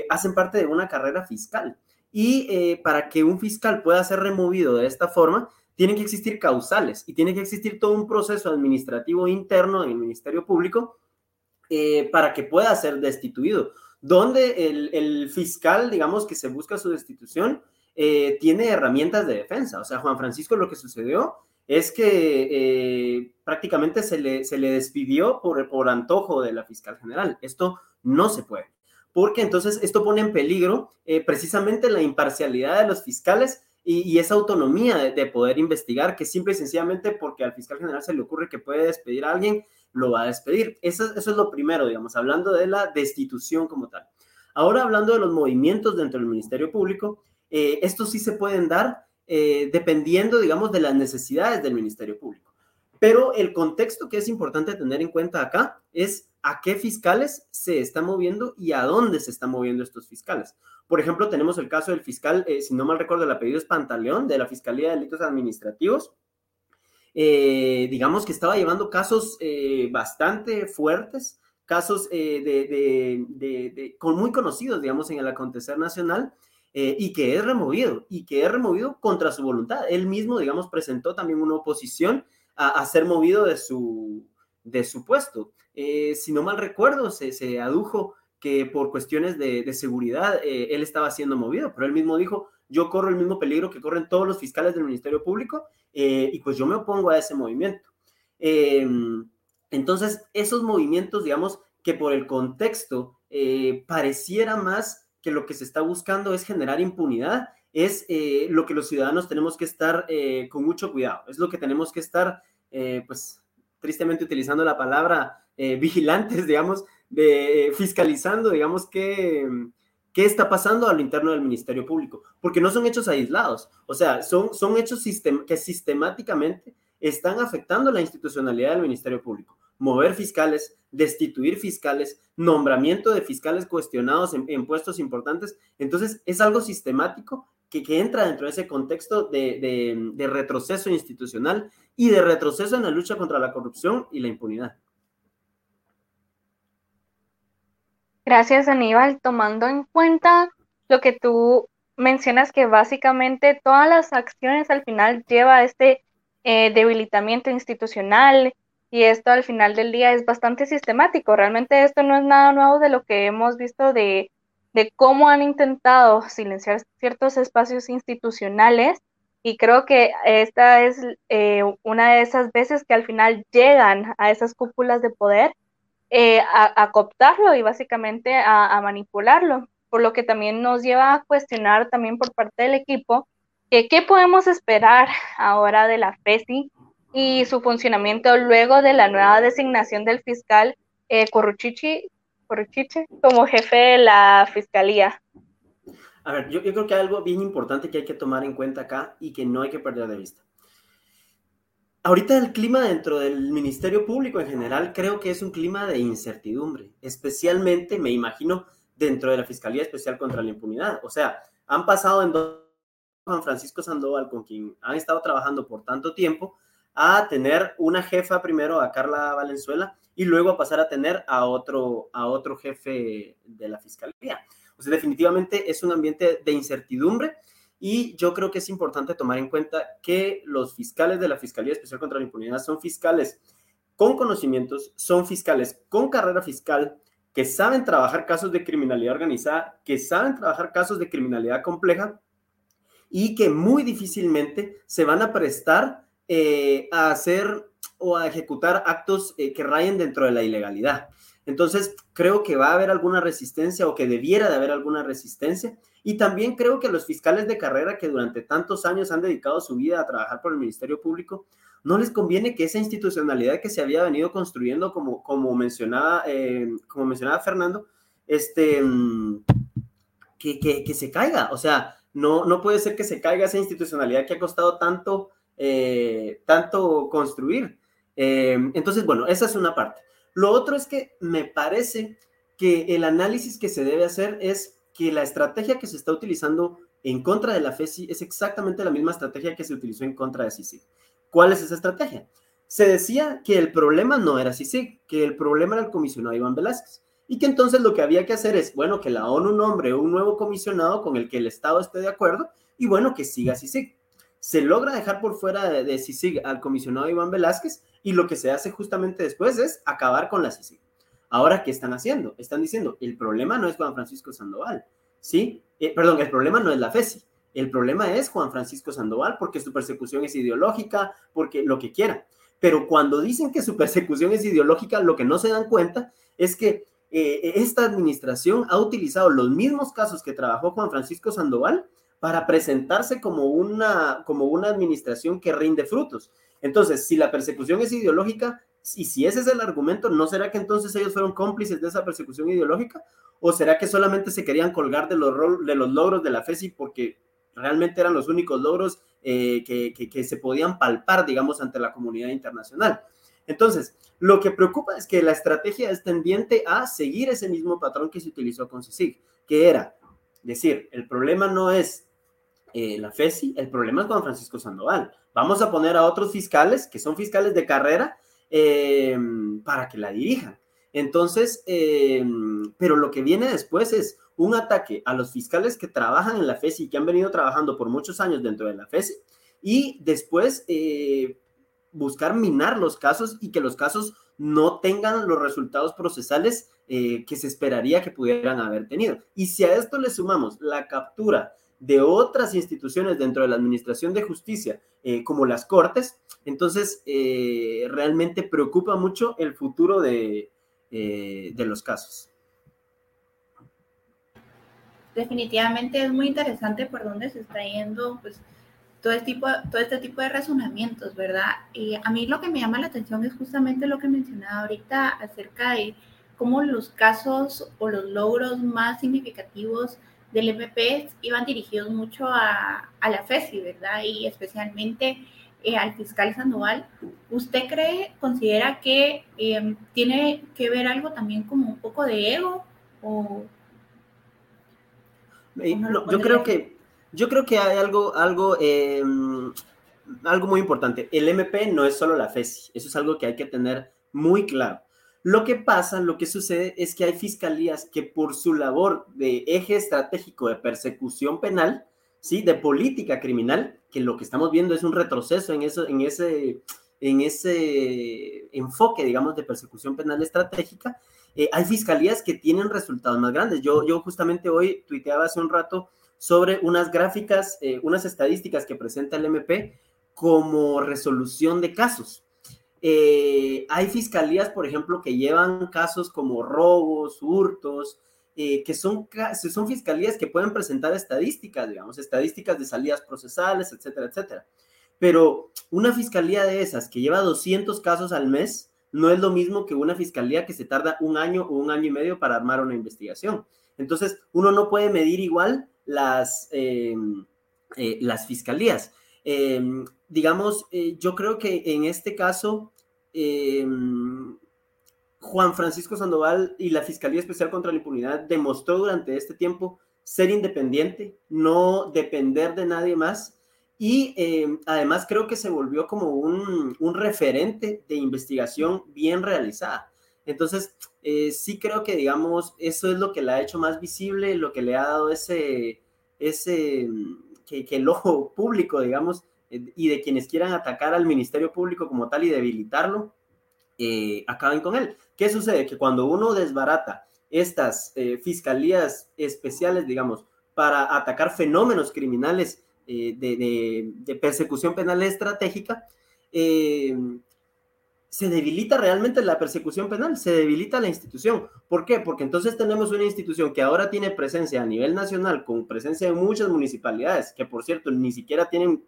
hacen parte de una carrera fiscal. Y para que un fiscal pueda ser removido de esta forma, tienen que existir causales y tiene que existir todo un proceso administrativo interno en el Ministerio Público para que pueda ser destituido donde el, fiscal, digamos, que se busca su destitución, eh, tiene herramientas de defensa. O sea, Juan Francisco lo que sucedió es que eh, prácticamente se le, se le despidió por, por antojo de la fiscal general. Esto no se puede, porque entonces esto pone en peligro eh, precisamente la imparcialidad de los fiscales y, esa autonomía de, poder investigar, que simple y sencillamente porque al fiscal general se le ocurre que puede despedir a alguien, lo va a despedir. Eso, es lo primero, digamos, hablando de la destitución como tal. Ahora, hablando de los movimientos dentro del Ministerio Público, eh, estos sí se pueden dar eh, dependiendo, digamos, de las necesidades del Ministerio Público. Pero el contexto que es importante tener en cuenta acá es a qué fiscales se está moviendo y a dónde se están moviendo estos fiscales. Por ejemplo, tenemos el caso del fiscal, eh, si no mal recuerdo, el apellido es Pantaleón, de la Fiscalía de Delitos Administrativos. Eh, digamos que estaba llevando casos bastante fuertes, casos con muy conocidos, digamos, en el acontecer nacional, y que es removido, y que es removido contra su voluntad. Él mismo, digamos, presentó también una oposición a, ser movido de su, de su puesto. si no mal recuerdo, se, se adujo que por cuestiones de, seguridad eh, él estaba siendo movido, pero él mismo dijo, yo corro el mismo peligro que corren todos los fiscales del Ministerio Público eh, y pues yo me opongo a ese movimiento. Em, entonces, esos movimientos, digamos, que por el contexto eh, pareciera más que lo que se está buscando es generar impunidad, es lo que los ciudadanos tenemos que estar con mucho cuidado, es lo que tenemos que estar, pues, tristemente utilizando la palabra vigilantes, digamos, de fiscalizando, digamos, qué, qué está pasando a lo interno del Ministerio Público, porque no son hechos aislados, o sea, son, son hechos que sistemáticamente están afectando la institucionalidad del Ministerio Público. Mover fiscales, destituir fiscales, nombramiento de fiscales cuestionados en, puestos importantes. Entonces, es algo sistemático que, que entra dentro de ese contexto de, de, retroceso institucional y de retroceso en la lucha contra la corrupción y la impunidad. Gracias, Aníbal. Tomando en cuenta lo que tú mencionas, que básicamente todas las acciones al final lleva a este eh, debilitamiento institucional y esto al final del día es bastante sistemático. Realmente esto no es nada nuevo de lo que hemos visto de, cómo han intentado silenciar ciertos espacios institucionales y creo que esta es eh, una de esas veces que al final llegan a esas cúpulas de poder eh, a, cooptarlo y básicamente a, manipularlo, por lo que también nos lleva a cuestionar también por parte del equipo que qué podemos esperar ahora de la FESI y su funcionamiento luego de la nueva designación del fiscal eh, Corruchichi, como jefe de la fiscalía. A ver, yo, yo creo que hay algo bien importante que hay que tomar en cuenta acá y que no hay que perder de vista. Ahorita el clima dentro del Ministerio Público en general creo que es un clima de incertidumbre, especialmente, me imagino, dentro de la Fiscalía Especial contra la Impunidad. O sea, han pasado en dos Juan Francisco Sandoval, con quien han estado trabajando por tanto tiempo, a tener una jefa primero, a Carla Valenzuela, y luego a pasar a tener a otro, a otro jefe de la Fiscalía. O sea, definitivamente es un ambiente de incertidumbre y yo creo que es importante tomar en cuenta que los fiscales de la Fiscalía Especial contra la Impunidad son fiscales con conocimientos, son fiscales con carrera fiscal, que saben trabajar casos de criminalidad organizada, que saben trabajar casos de criminalidad compleja y que muy difícilmente se van a prestar eh, a hacer o a ejecutar actos eh, que rayen dentro de la ilegalidad. Entonces, creo que va a haber alguna resistencia o que debiera de haber alguna resistencia y también creo que los fiscales de carrera que durante tantos años han dedicado su vida a trabajar por el Ministerio Público, no les conviene que esa institucionalidad que se había venido construyendo, como, como, mencionaba, eh, como mencionaba Fernando, este, mm, que, que, se caiga. O sea, no, no puede ser que se caiga esa institucionalidad que ha costado tanto, eh, tanto construir. Eh, entonces, bueno, esa es una parte. Lo otro es que me parece que el análisis que se debe hacer es que la estrategia que se está utilizando en contra de la FESI es exactamente la misma estrategia que se utilizó en contra de CICIG. ¿Cuál es esa estrategia? Se decía que el problema no era CICIG, que el problema era el comisionado Iván Velázquez y que entonces lo que había que hacer es, bueno, que la ONU nombre un nuevo comisionado con el que el Estado esté de acuerdo y bueno, que siga CICIG. Se logra dejar por fuera de, de CICIG al comisionado Iván Velázquez y lo que se hace justamente después es acabar con la CICIG. Ahora, ¿qué están haciendo? Están diciendo, el problema no es Juan Francisco Sandoval, ¿sí? Eh, perdón, el problema no es la FESI, el problema es Juan Francisco Sandoval porque su persecución es ideológica, porque lo que quiera. Pero cuando dicen que su persecución es ideológica, lo que no se dan cuenta es que eh, esta administración ha utilizado los mismos casos que trabajó Juan Francisco Sandoval para presentarse como una, como una administración que rinde frutos. Entonces, si la persecución es ideológica, y si ese es el argumento, ¿no será que entonces ellos fueron cómplices de esa persecución ideológica? ¿O será que solamente se querían colgar de los, de los logros de la FESI porque realmente eran los únicos logros eh, que, que, se podían palpar, digamos, ante la comunidad internacional? Entonces, lo que preocupa es que la estrategia es tendiente a seguir ese mismo patrón que se utilizó con CICIG, que era decir, el problema no es eh, la FESI, el problema es Juan Francisco Sandoval. Vamos a poner a otros fiscales, que son fiscales de carrera, Em, para que la dirijan. Entonces, em, pero lo que viene después es un ataque a los fiscales que trabajan en la FESI, que han venido trabajando por muchos años dentro de la FESI, y después eh, buscar minar los casos y que los casos no tengan los resultados procesales eh, que se esperaría que pudieran haber tenido. Y si a esto le sumamos la captura de otras instituciones dentro de la Administración de Justicia, eh, como las Cortes, entonces eh, realmente preocupa mucho el futuro de, eh, de los casos. Definitivamente es muy interesante por dónde se está yendo pues, todo, este tipo, todo este tipo de razonamientos, ¿verdad? Y a mí lo que me llama la atención es justamente lo que mencionaba ahorita acerca de cómo los casos o los logros más significativos del MP iban dirigidos mucho a, a la FESI, ¿verdad? Y especialmente eh, al fiscal Sandoval. ¿Usted cree, considera que em, tiene que ver algo también como un poco de ego? O, yo creo que yo creo que hay algo, algo, em, algo muy importante. El MP no es solo la FESI, eso es algo que hay que tener muy claro. Lo que pasa, lo que sucede es que hay fiscalías que por su labor de eje estratégico de persecución penal, ¿sí? De política criminal, que lo que estamos viendo es un retroceso en, eso, en, ese, en ese enfoque, digamos, de persecución penal estratégica, eh, hay fiscalías que tienen resultados más grandes. Yo, yo justamente hoy tuiteaba hace un rato sobre unas gráficas, eh, unas estadísticas que presenta el MP como resolución de casos. Eh, hay fiscalías, por ejemplo, que llevan casos como robos, hurtos, eh, que son, son fiscalías que pueden presentar estadísticas, digamos, estadísticas de salidas procesales, etcétera, etcétera. Pero una fiscalía de esas que lleva 200 casos al mes, no es lo mismo que una fiscalía que se tarda un año o un año y medio para armar una investigación. Entonces, uno no puede medir igual las, eh, eh, las fiscalías. Em, digamos, eh, yo creo que en este caso, em, Juan Francisco Sandoval y la Fiscalía Especial contra la Impunidad demostró durante este tiempo ser independiente, no depender de nadie más. Y em, además creo que se volvió como un, un, referente de investigación bien realizada. Entonces, eh, sí creo que, digamos, eso es lo que la ha hecho más visible, lo que le ha dado ese, ese que, el ojo público, digamos, eh, y de quienes quieran atacar al Ministerio Público como tal y debilitarlo, eh, acaben con él. ¿Qué sucede? Que cuando uno desbarata estas eh, fiscalías especiales, digamos, para atacar fenómenos criminales de, de, persecución penal estratégica, se debilita realmente la persecución penal, se debilita la institución. ¿Por qué? Porque entonces tenemos una institución que ahora tiene presencia a nivel nacional, con presencia en muchas municipalidades, que por cierto ni siquiera tienen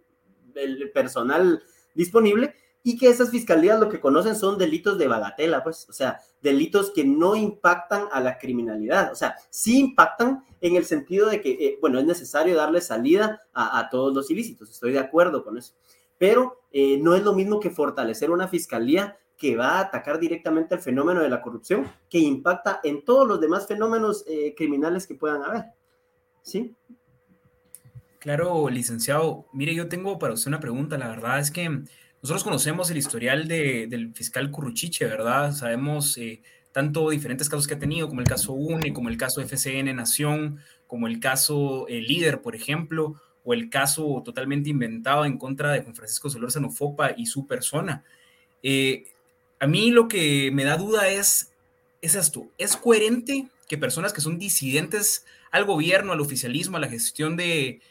el personal disponible, y que esas fiscalías lo que conocen son delitos de bagatela, pues, o sea, delitos que no impactan a la criminalidad, o sea, sí impactan en el sentido de que, eh, bueno, es necesario darle salida a, a todos los ilícitos, estoy de acuerdo con eso pero eh, no es lo mismo que fortalecer una fiscalía que va a atacar directamente el fenómeno de la corrupción, que impacta en todos los demás fenómenos eh, criminales que puedan haber. ¿Sí? Claro, licenciado. Mire, yo tengo para usted una pregunta. La verdad es que nosotros conocemos el historial del fiscal Curruchiche, ¿verdad? Sabemos eh, tanto diferentes casos que ha tenido, como el caso UNE, como el caso FCN Nación, como el caso Líder, por ejemplo o el caso totalmente inventado en contra de Juan Francisco Solórzano Fopa y su persona. Eh, a mí lo que me da duda es, es esto, ¿es coherente que personas que son disidentes al gobierno, al oficialismo, a la gestión de,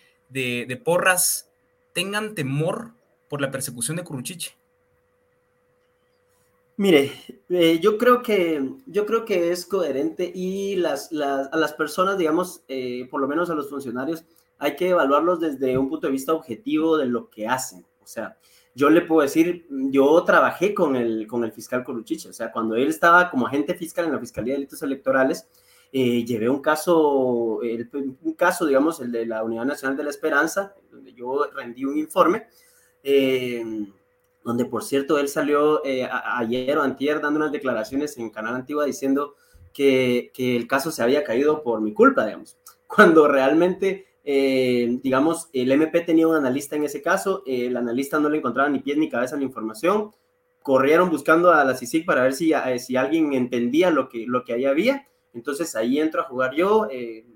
porras, tengan temor por la persecución de Curuchiche? Mire, eh, yo, creo que, yo creo que es coherente y las, a las personas, digamos, eh, por lo menos a los funcionarios, hay que evaluarlos desde un punto de vista objetivo de lo que hacen. O sea, yo le puedo decir, yo trabajé con el, con el fiscal Coruchiche, o sea, cuando él estaba como agente fiscal en la Fiscalía de Delitos Electorales, eh, llevé un caso, un caso, digamos, el de la Unidad Nacional de la Esperanza, donde yo rendí un informe, eh, donde por cierto él salió eh, ayer o antier dando unas declaraciones en Canal Antigua diciendo que, que el caso se había caído por mi culpa, digamos, cuando realmente eh, digamos, el MP tenía un analista en ese caso, el analista no le encontraba ni pies ni cabeza la información, corrieron buscando a la CICIC para ver si, eh, si alguien entendía lo que, lo que ahí había, entonces ahí entro a jugar yo, eh,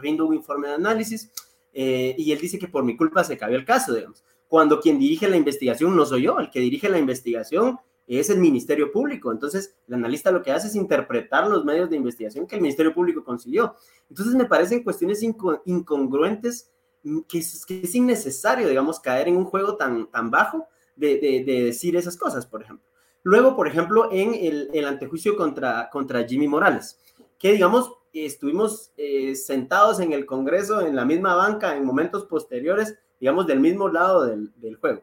rindo un informe de análisis y él dice que por mi culpa se cayó el caso, digamos, cuando quien dirige la investigación no soy yo, el que dirige la investigación es el Ministerio Público. Entonces, el analista lo que hace es interpretar los medios de investigación que el Ministerio Público consiguió. Entonces, me parecen cuestiones incongruentes mm, que es, es, innecesario, digamos, caer en un juego tan, tan bajo de, de, decir esas cosas, por ejemplo. Luego, por ejemplo, en el, el antejuicio contra, contra Jimmy Morales, que, digamos, estuvimos eh, sentados en el Congreso, en la misma banca, en momentos posteriores, digamos, del mismo lado del juego.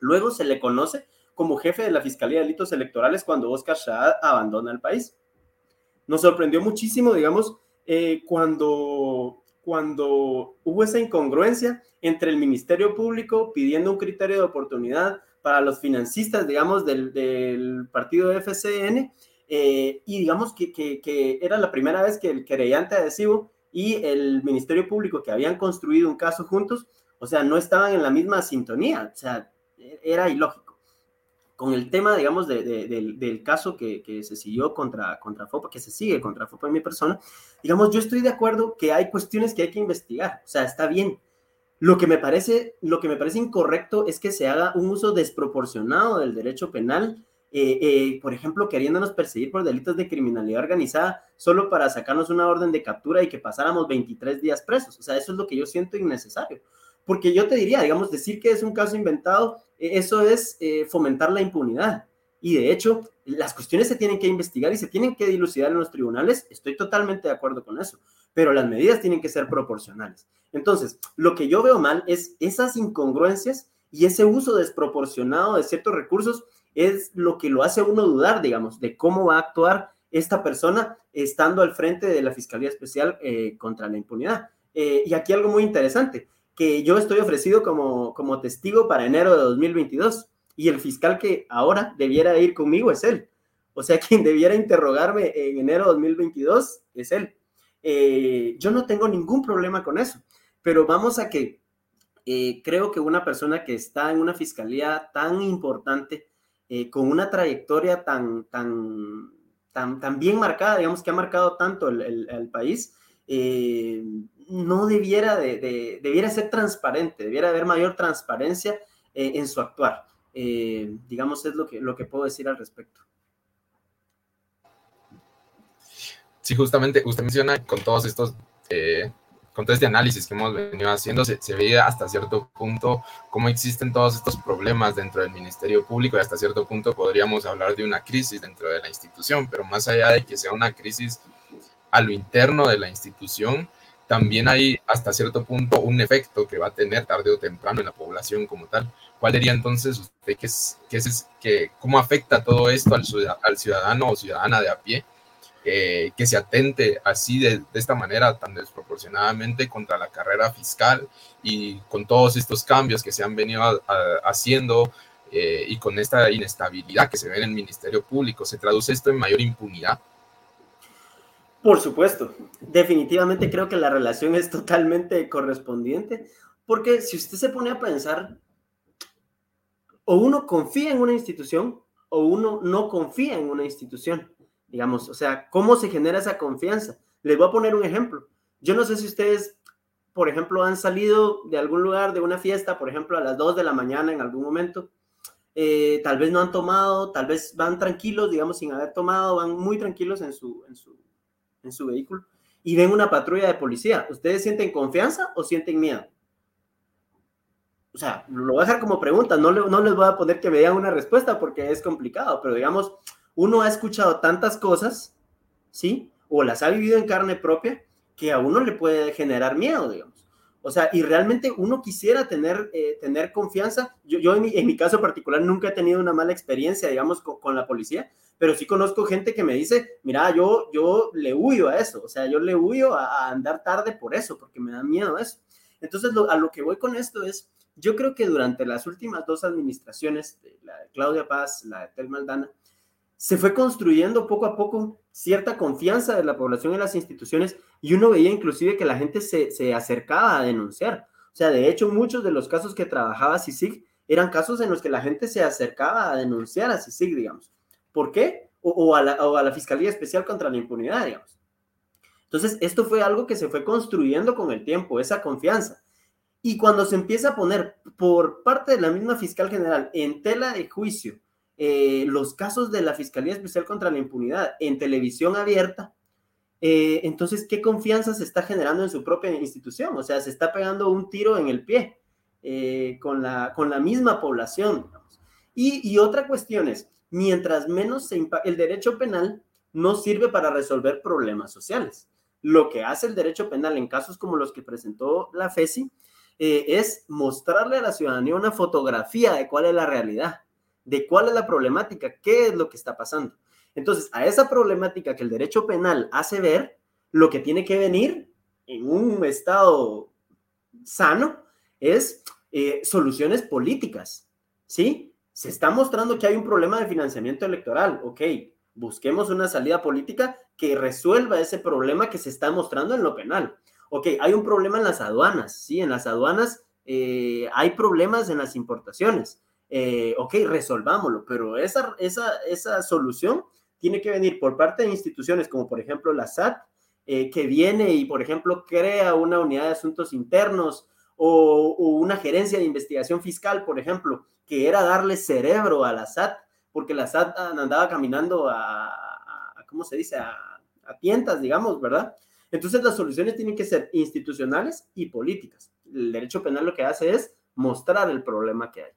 Luego se le conoce como jefe de la Fiscalía de Delitos Electorales cuando Oscar Shah abandona el país. Nos sorprendió muchísimo, digamos, eh, cuando, cuando hubo esa incongruencia entre el Ministerio Público pidiendo un criterio de oportunidad para los financistas, digamos, del, del partido FCN, eh, y digamos que, que, que, era la primera vez que el querellante adhesivo y el Ministerio Público que habían construido un caso juntos, o sea, no estaban en la misma sintonía, o sea, era ilógico con el tema, digamos, del caso que, se siguió contra, contra FOPA, que se sigue contra FOPA en mi persona, digamos, yo estoy de acuerdo que hay cuestiones que hay que investigar, o sea, está bien. Lo que me parece, lo que me parece incorrecto es que se haga un uso desproporcionado del derecho penal, eh, eh, por ejemplo, queriéndonos perseguir por delitos de criminalidad organizada solo para sacarnos una orden de captura y que pasáramos 23 días presos. O sea, eso es lo que yo siento innecesario. Porque yo te diría, digamos, decir que es un caso inventado, e, eso es eh, fomentar la impunidad. Y de hecho, las cuestiones se tienen que investigar y se tienen que dilucidar en los tribunales. Estoy totalmente de acuerdo con eso. Pero las medidas tienen que ser proporcionales. Entonces, lo que yo veo mal es esas incongruencias y ese uso desproporcionado de ciertos recursos es lo que lo hace uno dudar, digamos, de cómo va a actuar esta persona estando al frente de la Fiscalía Especial eh, contra la Impunidad. Eh, y aquí algo muy interesante, que yo estoy ofrecido como, como testigo para enero de 2022 y el fiscal que ahora debiera ir conmigo es él. O sea, quien debiera interrogarme en enero de 2022 es él. Eh, yo no tengo ningún problema con eso, pero vamos a que creo que una persona que está en una fiscalía tan importante, con una trayectoria tan, tan, tan, bien marcada, digamos que ha marcado tanto el, país, eh, no debiera, de, debiera ser transparente, debiera haber mayor transparencia eh, en su actuar. Eh, digamos, es lo que, lo que puedo decir al respecto. Sí, justamente usted menciona con todos estos con todo este análisis que hemos venido haciendo, se, se, veía hasta cierto punto cómo existen todos estos problemas dentro del Ministerio Público y hasta cierto punto podríamos hablar de una crisis dentro de la institución, pero más allá de que sea una crisis a lo interno de la institución, también hay hasta cierto punto un efecto que va a tener tarde o temprano en la población como tal. ¿Cuál diría entonces usted que es, que es que cómo afecta todo esto al, al ciudadano o ciudadana de a pie? Eh, que se atente así de, esta manera tan desproporcionadamente contra la carrera fiscal y con todos estos cambios que se han venido haciendo eh, y con esta inestabilidad que se ve en el Ministerio Público. ¿Se traduce esto en mayor impunidad? Por supuesto, definitivamente creo que la relación es totalmente correspondiente, porque si usted se pone a pensar, o uno confía en una institución o uno no confía en una institución digamos, o sea, ¿cómo se genera esa confianza? Les voy a poner un ejemplo. Yo no sé si ustedes, por ejemplo, han salido de algún lugar, de una fiesta, por ejemplo, a las 2 de la mañana en algún momento. Eh, tal vez no han tomado, tal vez van tranquilos, digamos, sin haber tomado, van muy tranquilos en su, en su, en su vehículo y ven una patrulla de policía. ¿Ustedes sienten confianza o sienten miedo? O sea, lo voy a dejar como pregunta, no, no les voy a poner que me digan una respuesta porque es complicado, pero digamos, uno ha escuchado tantas cosas, ¿sí? O las ha vivido en carne propia, que a uno le puede generar miedo, digamos. O sea, y realmente uno quisiera tener, eh, tener confianza. Yo, yo en, mi, caso particular nunca he tenido una mala experiencia, digamos, con, la policía, pero sí conozco gente que me dice, mira, yo, yo le huyo a eso, o sea, yo le huyo a, andar tarde por eso, porque me da miedo eso. Entonces, a lo que voy con esto es, yo creo que durante las últimas dos administraciones, la de Claudia Paz, la de Tel Maldana, se fue construyendo poco a poco cierta confianza de la población en las instituciones y uno veía inclusive que la gente se, acercaba a denunciar. O sea, de hecho, muchos de los casos que trabajaba CICIG eran casos en los que la gente se acercaba a denunciar a CICIG, digamos. ¿Por qué? O, a la, o a la Fiscalía Especial contra la Impunidad, digamos. Entonces, esto fue algo que se fue construyendo con el tiempo, esa confianza. Y cuando se empieza a poner por parte de la misma fiscal general en tela de juicio eh, los casos de la Fiscalía Especial contra la Impunidad en televisión abierta, eh, entonces, ¿qué confianza se está generando en su propia institución? O sea, se está pegando un tiro en el pie eh, con, la, con la misma población. Y, y, otra cuestión es, mientras menos se el derecho penal no sirve para resolver problemas sociales. Lo que hace el derecho penal en casos como los que presentó la FESI es mostrarle a la ciudadanía una fotografía de cuál es la realidad de cuál es la problemática, qué es lo que está pasando. Entonces, a esa problemática que el derecho penal hace ver, lo que tiene que venir en un estado sano es eh, soluciones políticas, ¿sí? Se está mostrando que hay un problema de financiamiento electoral, ok, busquemos una salida política que resuelva ese problema que se está mostrando en lo penal. Ok, hay un problema en las aduanas, ¿sí? En las aduanas eh, hay problemas en las importaciones. Eh, ok, resolvámoslo, pero esa, esa, esa solución tiene que venir por parte de instituciones como por ejemplo la SAT, eh, que viene y por ejemplo crea una unidad de asuntos internos o, una gerencia de investigación fiscal, por ejemplo, que era darle cerebro a la SAT, porque la SAT andaba caminando a, ¿cómo se dice? A, a tientas, digamos, ¿verdad? Entonces las soluciones tienen que ser institucionales y políticas. El derecho penal lo que hace es mostrar el problema que hay.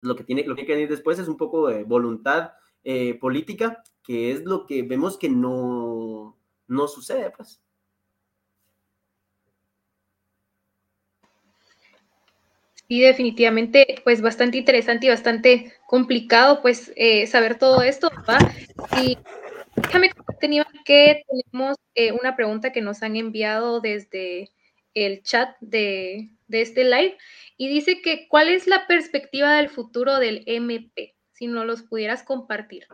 Lo que tiene, lo que, que venir después es un poco de voluntad eh, política, que es lo que vemos que no, no sucede, pues. Sí, definitivamente, pues bastante interesante y bastante complicado, pues eh, saber todo esto. Y déjame tenía que tenemos eh, una pregunta que nos han enviado desde el chat de, de, este live y dice que ¿cuál es la perspectiva del futuro del MP? Si no los pudieras compartir.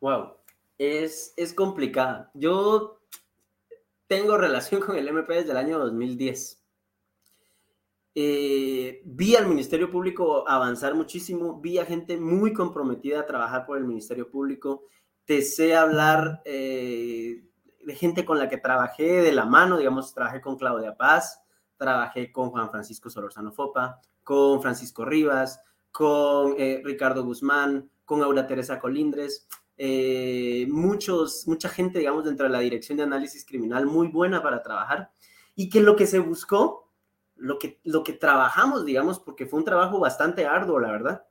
Wow, es, es complicada. Yo tengo relación con el MP desde el año 2010. Eh, vi al Ministerio Público avanzar muchísimo, vi a gente muy comprometida a trabajar por el Ministerio Público, te sé hablar eh, de gente con la que trabajé de la mano, digamos, trabajé con Claudia Paz, trabajé con Juan Francisco Solorzano Fopa, con Francisco Rivas, con eh, Ricardo Guzmán, con Aura Teresa Colindres, muchos, mucha gente, digamos, dentro de la Dirección de Análisis Criminal muy buena para trabajar y que lo que se buscó lo que, lo que trabajamos, digamos, porque fue un trabajo bastante arduo, la verdad,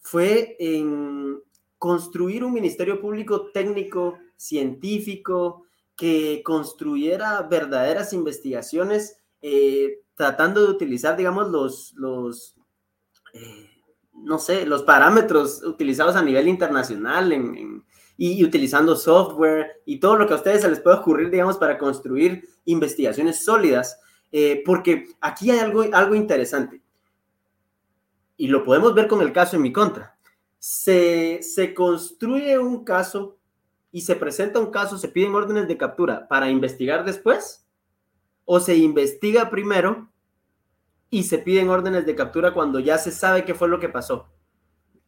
fue en construir un ministerio público técnico, científico, que construyera verdaderas investigaciones, eh, tratando de utilizar, digamos, los, los eh, no sé, los parámetros utilizados a nivel internacional y, utilizando software y todo lo que a ustedes se les puede ocurrir, digamos, para construir investigaciones sólidas eh, porque aquí hay algo, algo interesante. Y lo podemos ver con el caso en mi contra. Se, se construye un caso y se presenta un caso, se piden órdenes de captura para investigar después, o se investiga primero y se piden órdenes de captura cuando ya se sabe qué fue lo que pasó.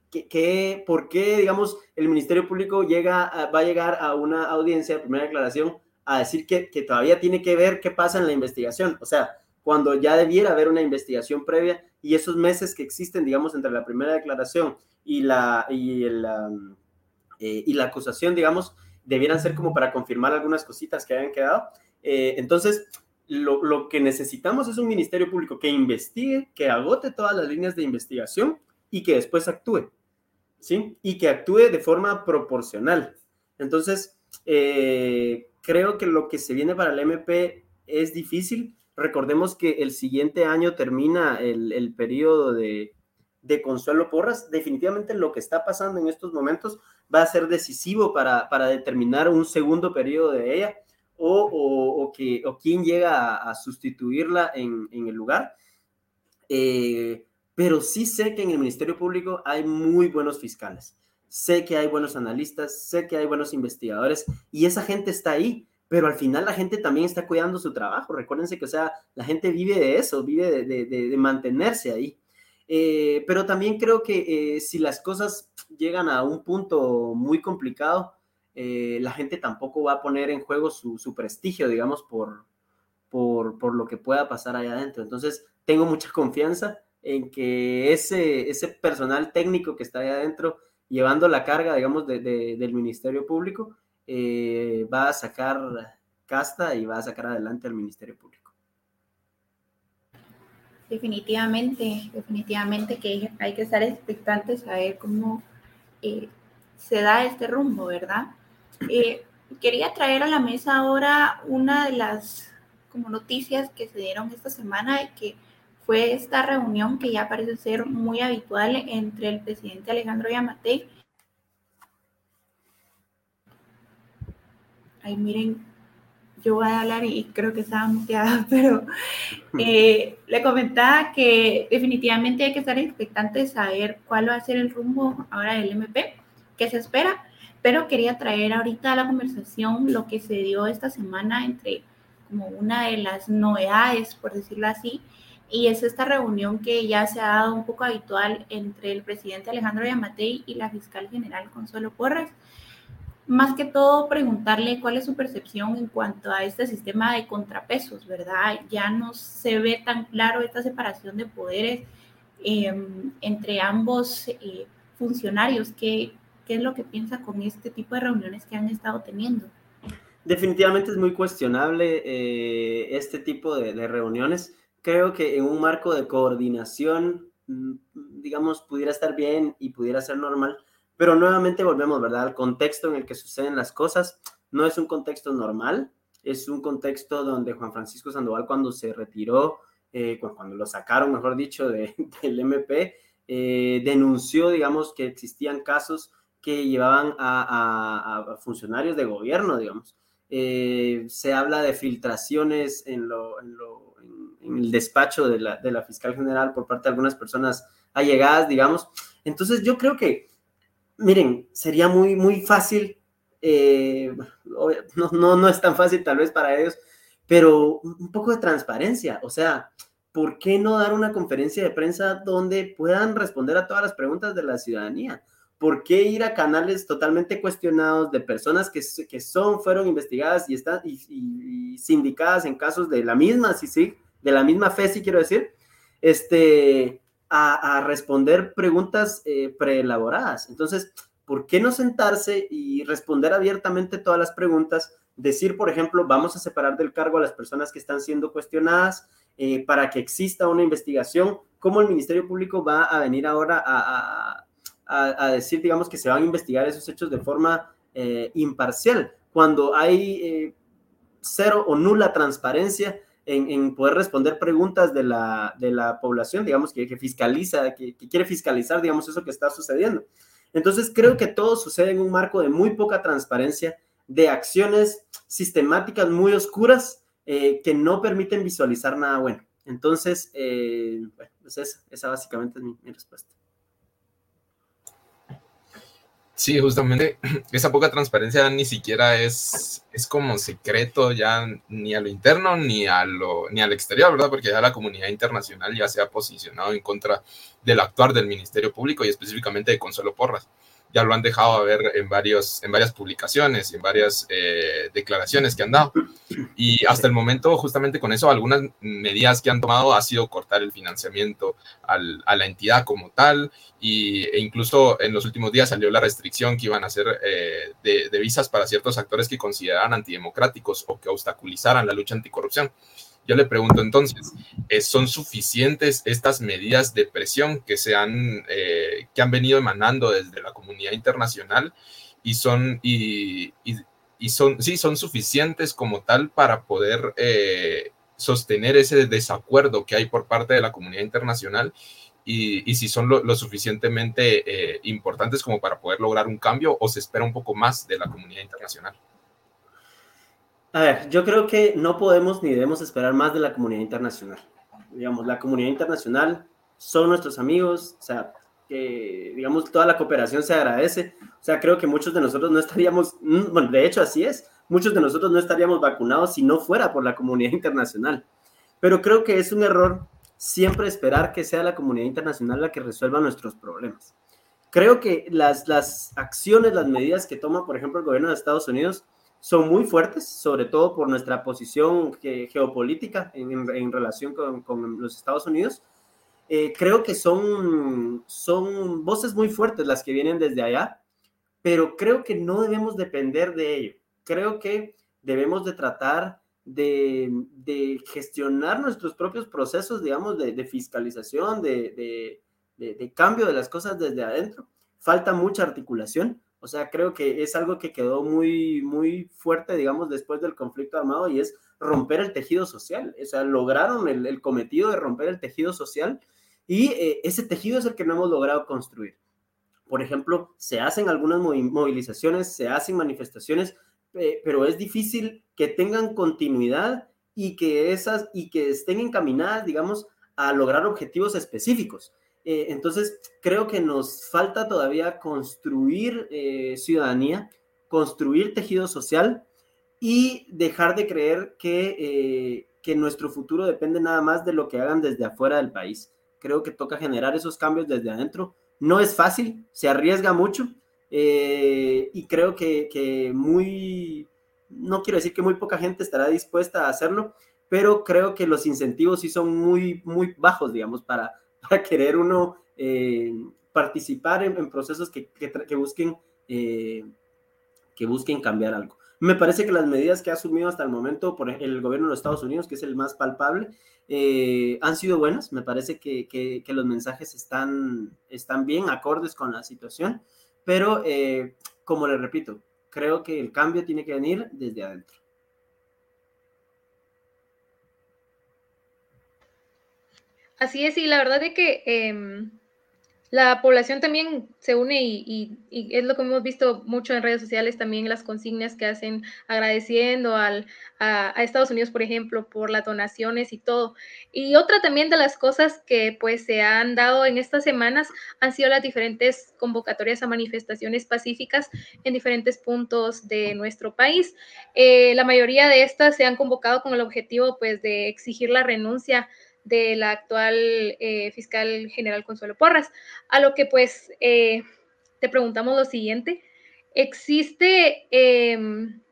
¿Qué, por qué, digamos, el Ministerio Público llega va a llegar a una audiencia de primera declaración a decir que, todavía tiene que ver qué pasa en la investigación. O sea, cuando ya debiera haber una investigación previa y esos meses que existen, digamos, entre la primera declaración y la, y, el, eh, y la acusación, digamos, debieran ser como para confirmar algunas cositas que hayan quedado. Eh, entonces, lo, lo, que necesitamos es un ministerio público que investigue, que agote todas las líneas de investigación y que después actúe, ¿sí? Y que actúe de forma proporcional. Entonces, eh, creo que lo que se viene para el MP es difícil. Recordemos que el siguiente año termina el, el periodo de, de, Consuelo Porras. Definitivamente lo que está pasando en estos momentos va a ser decisivo para, para determinar un segundo periodo de ella o, o, que, o quién llega a, sustituirla en, en, el lugar. Eh, pero sí sé que en el Ministerio Público hay muy buenos fiscales sé que hay buenos analistas, sé que hay buenos investigadores y esa gente está ahí, pero al final la gente también está cuidando su trabajo. Recuérdense que, o sea, la gente vive de eso, vive de, mantenerse ahí. Eh, pero también creo que eh, si las cosas llegan a un punto muy complicado, eh, la gente tampoco va a poner en juego su, prestigio, digamos, por, por, por, lo que pueda pasar allá adentro. Entonces, tengo mucha confianza en que ese, ese personal técnico que está allá adentro llevando la carga, digamos, de, del Ministerio Público, eh, va a sacar casta y va a sacar adelante al Ministerio Público. Definitivamente, definitivamente que hay que estar expectantes a ver cómo eh, se da este rumbo, ¿verdad? Eh, quería traer a la mesa ahora una de las como noticias que se dieron esta semana y que fue esta reunión que ya parece ser muy habitual entre el presidente Alejandro Yamatei. Ahí miren, yo voy a hablar y creo que estaba muteada, pero eh, le comentaba que definitivamente hay que estar expectante de saber cuál va a ser el rumbo ahora del MP, qué se espera, pero quería traer ahorita a la conversación lo que se dio esta semana entre como una de las novedades, por decirlo así, y es esta reunión que ya se ha dado un poco habitual entre el presidente Alejandro Yamatei y la fiscal general Consuelo Porras. Más que todo, preguntarle cuál es su percepción en cuanto a este sistema de contrapesos, ¿verdad? Ya no se ve tan claro esta separación de poderes em, entre ambos eh, funcionarios. ¿Qué, ¿Qué es lo que piensa con este tipo de reuniones que han estado teniendo? Definitivamente es muy cuestionable eh, este tipo de, de reuniones creo que en un marco de coordinación, mm, digamos, pudiera estar bien y pudiera ser normal, pero nuevamente volvemos, ¿verdad? Al contexto en el que suceden las cosas. No es un contexto normal, es un contexto donde Juan Francisco Sandoval cuando se retiró eh, cuando lo sacaron, mejor dicho, de, del MP, eh, denunció, digamos, que existían casos que llevaban a, funcionarios de gobierno, digamos. se habla de filtraciones en, lo, en, lo, en, el despacho de la, de la, fiscal general por parte de algunas personas allegadas, digamos. Entonces yo creo que, miren, sería muy, muy fácil, no, no, no es tan fácil tal vez para ellos, pero un poco de transparencia, o sea, ¿por qué no dar una conferencia de prensa donde puedan responder a todas las preguntas de la ciudadanía? ¿Por qué ir a canales totalmente cuestionados de personas que, que son, fueron investigadas y están y, sindicadas en casos de la misma sí, de la misma fe, si quiero decir, este, a, responder preguntas eh, preelaboradas? Entonces, ¿por qué no sentarse y responder abiertamente todas las preguntas? decir, por ejemplo, vamos a separar del cargo a las personas que están siendo cuestionadas eh, para que exista una investigación, ¿cómo el Ministerio Público va a venir ahora a, decir, digamos, que se van a investigar esos hechos de forma eh, imparcial, cuando hay cero o nula transparencia en, poder responder preguntas de la, de la población, digamos, que, fiscaliza, que, que quiere fiscalizar, digamos, eso que está sucediendo? Entonces, creo que todo sucede en un marco de muy poca transparencia de acciones sistemáticas muy oscuras eh, que no permiten visualizar nada bueno. Entonces, eh, pues esa, esa, básicamente es mi, respuesta. Sí, justamente esa poca transparencia ni siquiera es, es como secreto ya ni a lo interno ni a lo ni al exterior, ¿verdad? Porque ya la comunidad internacional ya se ha posicionado en contra del actuar del Ministerio Público y específicamente de Consuelo Porras ya lo han dejado ver en, varios, en varias publicaciones y en varias eh, declaraciones que han dado. Y hasta el momento, justamente con eso, algunas medidas que han tomado ha sido cortar el financiamiento a la entidad como tal, y, e incluso en los últimos días salió la restricción que iban a hacer eh, de, de visas para ciertos actores que consideraran antidemocráticos o que obstaculizaran la lucha anticorrupción. Yo le pregunto entonces, eh, ¿son suficientes estas medidas de presión que, se han, eh, que han venido emanando desde la comunidad internacional y son, y, son, sí, son suficientes como tal para poder eh, sostener ese desacuerdo que hay por parte de la comunidad internacional y, si son lo, suficientemente importantes como para poder lograr un cambio o se espera un poco más de la comunidad internacional? A ver, yo creo que no podemos ni debemos esperar más de la comunidad internacional. Digamos, la comunidad internacional son nuestros amigos, o sea, que, digamos, toda la cooperación se agradece. O sea, creo que muchos de nosotros no estaríamos, mm, bueno, de hecho así es, muchos de nosotros no estaríamos vacunados si no fuera por la comunidad internacional. Pero creo que es un error siempre esperar que sea la comunidad internacional la que resuelva nuestros problemas. Creo que las, las acciones, las medidas que toma, por ejemplo, el gobierno de Estados Unidos, son muy fuertes, sobre todo por nuestra posición geopolítica en, relación con, los Estados Unidos. Eh, creo que son, son voces muy fuertes las que vienen desde allá, pero creo que no debemos depender de ello. Creo que debemos de tratar de, gestionar nuestros propios procesos, digamos, de, fiscalización, de, de cambio de las cosas desde adentro. Falta mucha articulación o sea, creo que es algo que quedó muy, muy fuerte, digamos, después del conflicto armado y es romper el tejido social. O sea, lograron el, cometido de romper el tejido social y eh, ese tejido es el que no hemos logrado construir. Por ejemplo, se hacen algunas movilizaciones, se hacen manifestaciones, pero es difícil que tengan continuidad y que esas y que estén encaminadas, digamos, a lograr objetivos específicos. Eh, entonces, creo que nos falta todavía construir eh, ciudadanía, construir tejido social y dejar de creer que, eh, que nuestro futuro depende nada más de lo que hagan desde afuera del país. Creo que toca generar esos cambios desde adentro. No es fácil, se arriesga mucho y creo que, que muy, no quiero decir que muy poca gente estará dispuesta a hacerlo, pero creo que los incentivos sí son muy, muy bajos, digamos, para, para querer uno eh, participar en, procesos que, busquen, eh, que busquen cambiar algo. Me parece que las medidas que ha asumido hasta el momento por el gobierno de los Estados Unidos, que es el más palpable, eh, han sido buenas. Me parece que, los mensajes están, están bien acordes con la situación, pero como le repito, creo que el cambio tiene que venir desde adentro. Así es, y la verdad es que em, la población también se une y, es lo que hemos visto mucho en redes sociales, también las consignas que hacen agradeciendo al, a, Estados Unidos, por ejemplo, por las donaciones y todo. Y otra también de las cosas que pues se han dado en estas semanas han sido las diferentes convocatorias a manifestaciones pacíficas en diferentes puntos de nuestro país. Eh, la mayoría de estas se han convocado con el objetivo pues de exigir la renuncia de la actual eh, fiscal general Consuelo Porras. A lo que pues eh, te preguntamos lo siguiente, ¿existe em,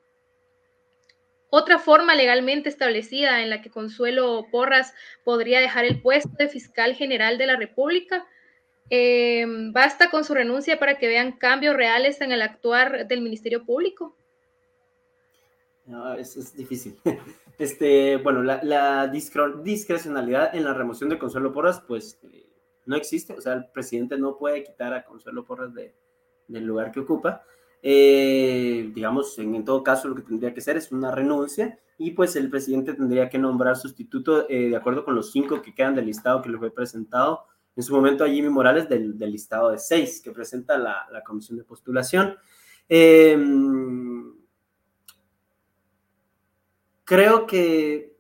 otra forma legalmente establecida en la que Consuelo Porras podría dejar el puesto de fiscal general de la República? Em, ¿Basta con su renuncia para que vean cambios reales en el actuar del Ministerio Público? No, es, es difícil. Este, bueno, la, discrecionalidad en la remoción de Consuelo Porras, pues eh, no existe. O sea, el presidente no puede quitar a Consuelo Porras de, del lugar que ocupa. Eh, digamos, en, todo caso, lo que tendría que ser es una renuncia y pues el presidente tendría que nombrar sustituto eh, de acuerdo con los cinco que quedan del listado que le fue presentado en su momento a Jimmy Morales del, listado de seis que presenta la, comisión de postulación. Eh, creo que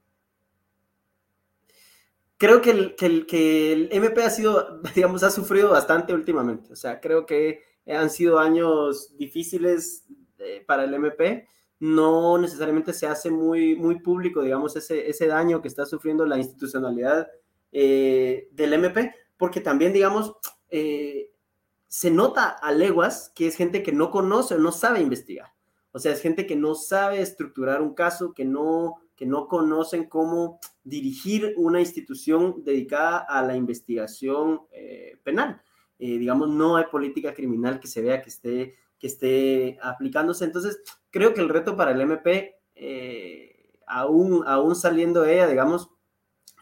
creo que el, que, el, MP ha sido, digamos, ha sufrido bastante últimamente. O sea, creo que han sido años difíciles eh, para el MP. No necesariamente se hace muy, muy público, digamos, ese, ese daño que está sufriendo la institucionalidad eh, del MP, porque también, digamos, eh, se nota a leguas que es gente que no conoce o no sabe investigar. O sea, es gente que no sabe estructurar un caso, que no, que no conocen cómo dirigir una institución dedicada a la investigación eh, penal. Eh, digamos, no hay política criminal que se vea que esté, que esté aplicándose. Entonces, creo que el reto para el MP, eh, aún, aún saliendo de ella, digamos,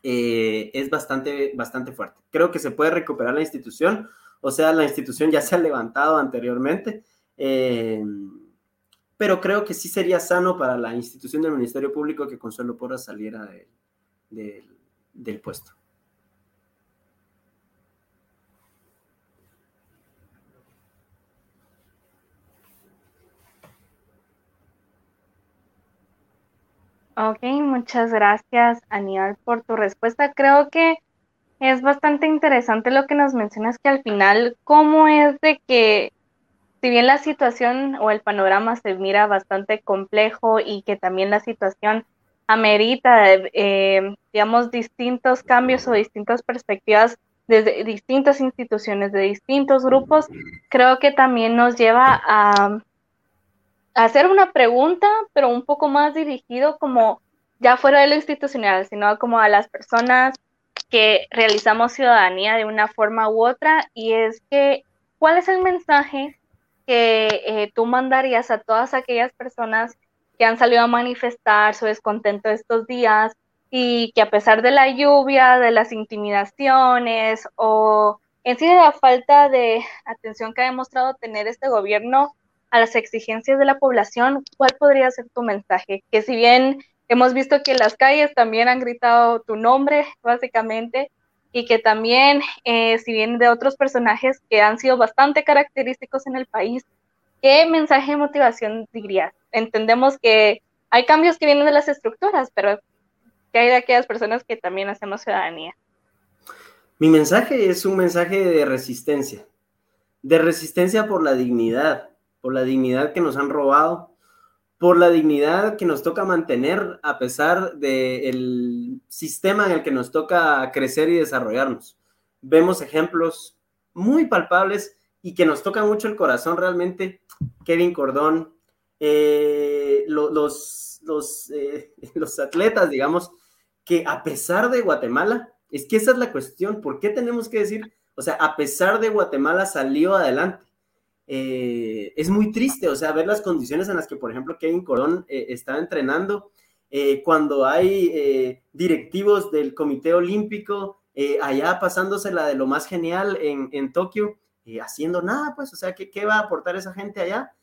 es bastante, bastante fuerte. Creo que se puede recuperar la institución, o sea, la institución ya se ha levantado anteriormente pero creo que sí sería sano para la institución del Ministerio Público que Consuelo Porras saliera del puesto. Ok, muchas gracias, Aníbal, por tu respuesta. Creo que es bastante interesante lo que nos mencionas que al final, ¿cómo es de que si bien la situación o el panorama se mira bastante complejo y que también la situación amerita, eh, digamos, distintos cambios o distintas perspectivas desde distintas instituciones, de distintos grupos, creo que también nos lleva a, hacer una pregunta, pero un poco más dirigido como ya fuera de lo institucional, sino como a las personas que realizamos ciudadanía de una forma u otra, y es que, ¿cuál es el mensaje que eh, tú mandarías a todas aquellas personas que han salido a manifestar su descontento estos días y que a pesar de la lluvia, de las intimidaciones o en sí de la falta de atención que ha demostrado tener este gobierno a las exigencias de la población, ¿cuál podría ser tu mensaje? Que si bien hemos visto que las calles también han gritado tu nombre, básicamente, y que también, eh, si bien de otros personajes que han sido bastante característicos en el país, ¿qué mensaje de motivación dirías? Entendemos que hay cambios que vienen de las estructuras, pero ¿qué hay de aquellas personas que también hacemos ciudadanía? Mi mensaje es un mensaje de resistencia, de resistencia por la dignidad, por la dignidad que nos han robado, por la dignidad que nos toca mantener a pesar del sistema en el que nos toca crecer y desarrollarnos. Vemos ejemplos muy palpables y que nos toca mucho el corazón realmente. Kevin Cordón, eh, los, eh, los atletas, digamos, que a pesar de Guatemala, es que esa es la cuestión, ¿por qué tenemos que decir, o sea, a pesar de Guatemala salió adelante? Eh, es muy triste, o sea, ver las condiciones en las que, por ejemplo, Kevin Corón eh, estaba entrenando, eh, cuando hay directivos del Comité Olímpico allá pasándosela de lo más genial en, en Tokio, haciendo nada, pues, o sea, ¿qué, ¿qué, va a aportar esa gente allá?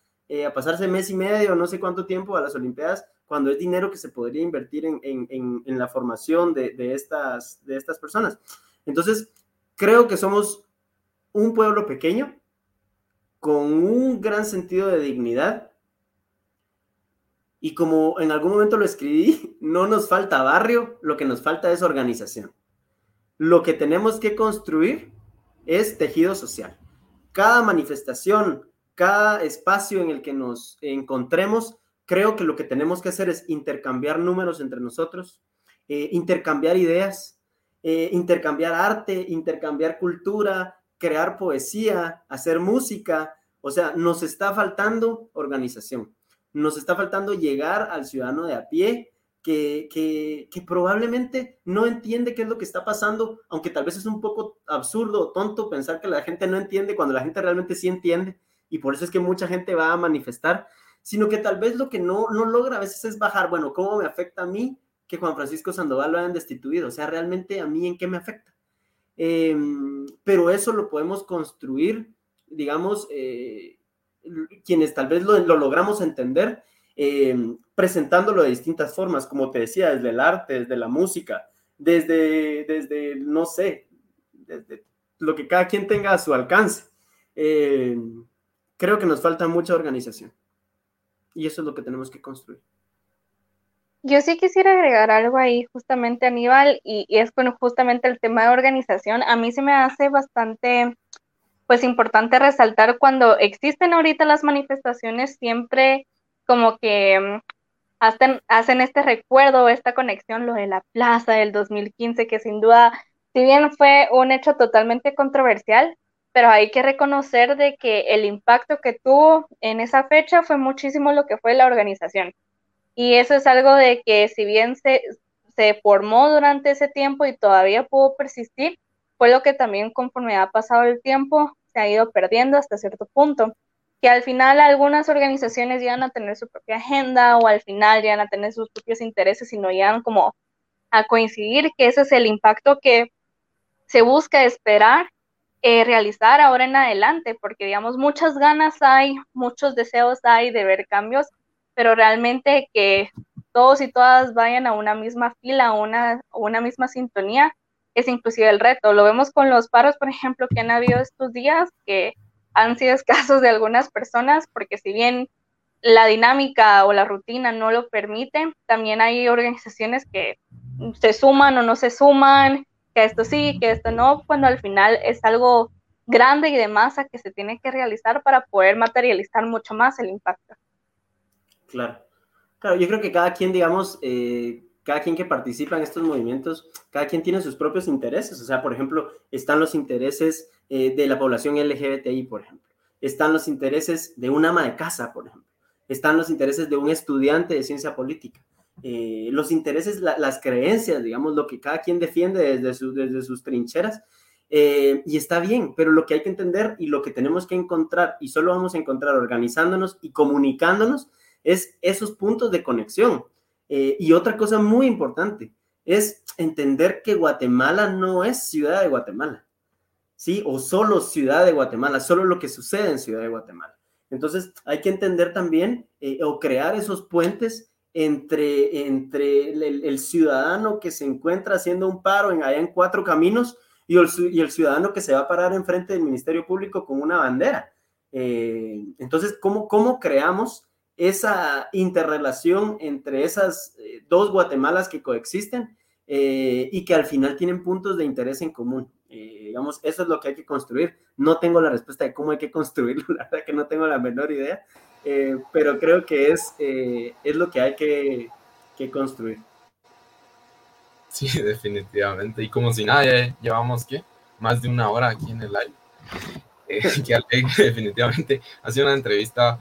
a pasarse mes y medio, no sé cuánto tiempo a las Olimpiadas, cuando es dinero que se podría invertir en, la formación de estas personas. Entonces, creo que somos un pueblo pequeño con un gran sentido de dignidad. Y como en algún momento lo escribí, no nos falta barrio, lo que nos falta es organización. Lo que tenemos que construir es tejido social. Cada manifestación, cada espacio en el que nos encontremos, creo que lo que tenemos que hacer es intercambiar números entre nosotros, eh, intercambiar ideas, eh, intercambiar arte, intercambiar cultura, crear poesía, hacer música. O sea, nos está faltando organización, nos está faltando llegar al ciudadano de a pie que, que, probablemente no entiende qué es lo que está pasando, aunque tal vez es un poco absurdo o tonto pensar que la gente no entiende cuando la gente realmente sí entiende y por eso es que mucha gente va a manifestar, sino que tal vez lo que no, no logra a veces es bajar, bueno, ¿cómo me afecta a mí que Juan Francisco Sandoval lo hayan destituido? O sea, realmente a mí en qué me afecta. Em, pero eso lo podemos construir, digamos, eh, quienes tal vez lo, logramos entender, em, presentándolo de distintas formas, como te decía, desde el arte, desde la música, desde, desde no sé, desde lo que cada quien tenga a su alcance. Em, creo que nos falta mucha organización. Y eso es lo que tenemos que construir. Yo sí quisiera agregar algo ahí, justamente Aníbal, y, y es con justamente el tema de organización. A mí se me hace bastante, pues, importante resaltar cuando existen ahorita las manifestaciones, siempre como que mm, hacen, hacen este recuerdo, esta conexión, lo de la plaza del 2015, que sin duda, si bien fue un hecho totalmente controversial, pero hay que reconocer de que el impacto que tuvo en esa fecha fue muchísimo lo que fue la organización. Y eso es algo de que si bien se, se formó durante ese tiempo y todavía pudo persistir, fue lo que también conforme ha pasado el tiempo se ha ido perdiendo hasta cierto punto, que al final algunas organizaciones llegan a tener su propia agenda o al final llegan a tener sus propios intereses y no llegan como a coincidir, que ese es el impacto que se busca esperar eh, realizar ahora en adelante, porque digamos muchas ganas hay, muchos deseos hay de ver cambios, pero realmente que todos y todas vayan a una misma fila, a una, una misma sintonía, es inclusive el reto. Lo vemos con los paros, por ejemplo, que han habido estos días, que han sido escasos de algunas personas, porque si bien la dinámica o la rutina no lo permite, también hay organizaciones que se suman o no se suman, que esto sí, que esto no, cuando al final es algo grande y de masa que se tiene que realizar para poder materializar mucho más el impacto. Claro. Claro, yo creo que cada quien, digamos, eh, cada quien que participa en estos movimientos, cada quien tiene sus propios intereses. O sea, por ejemplo, están los intereses eh, de la población LGBTI, por ejemplo. Están los intereses de un ama de casa, por ejemplo. Están los intereses de un estudiante de ciencia política. Eh, los intereses, las creencias, digamos, lo que cada quien defiende desde, desde sus trincheras. y está bien, pero lo que hay que entender y lo que tenemos que encontrar, y solo vamos a encontrar organizándonos y comunicándonos, es esos puntos de conexión. Eh, y otra cosa muy importante es entender que Guatemala no es ciudad de Guatemala, ¿sí? O solo ciudad de Guatemala, solo lo que sucede en ciudad de Guatemala. Entonces hay que entender también eh, o crear esos puentes entre, entre el, ciudadano que se encuentra haciendo un paro en, allá en cuatro caminos y el, ciudadano que se va a parar enfrente del Ministerio Público con una bandera. Eh, entonces, ¿cómo, ¿cómo creamos esa interrelación entre esas eh, dos Guatemalas que coexisten eh, y que al final tienen puntos de interés en común. Eh, digamos, eso es lo que hay que construir. No tengo la respuesta de cómo hay que construirlo, la verdad que no tengo la menor idea, pero creo que es, es lo que hay que, que, construir. Sí, definitivamente. Y como si nada, llevamos, ¿qué? Más de una hora aquí en el live. que definitivamente ha sido una entrevista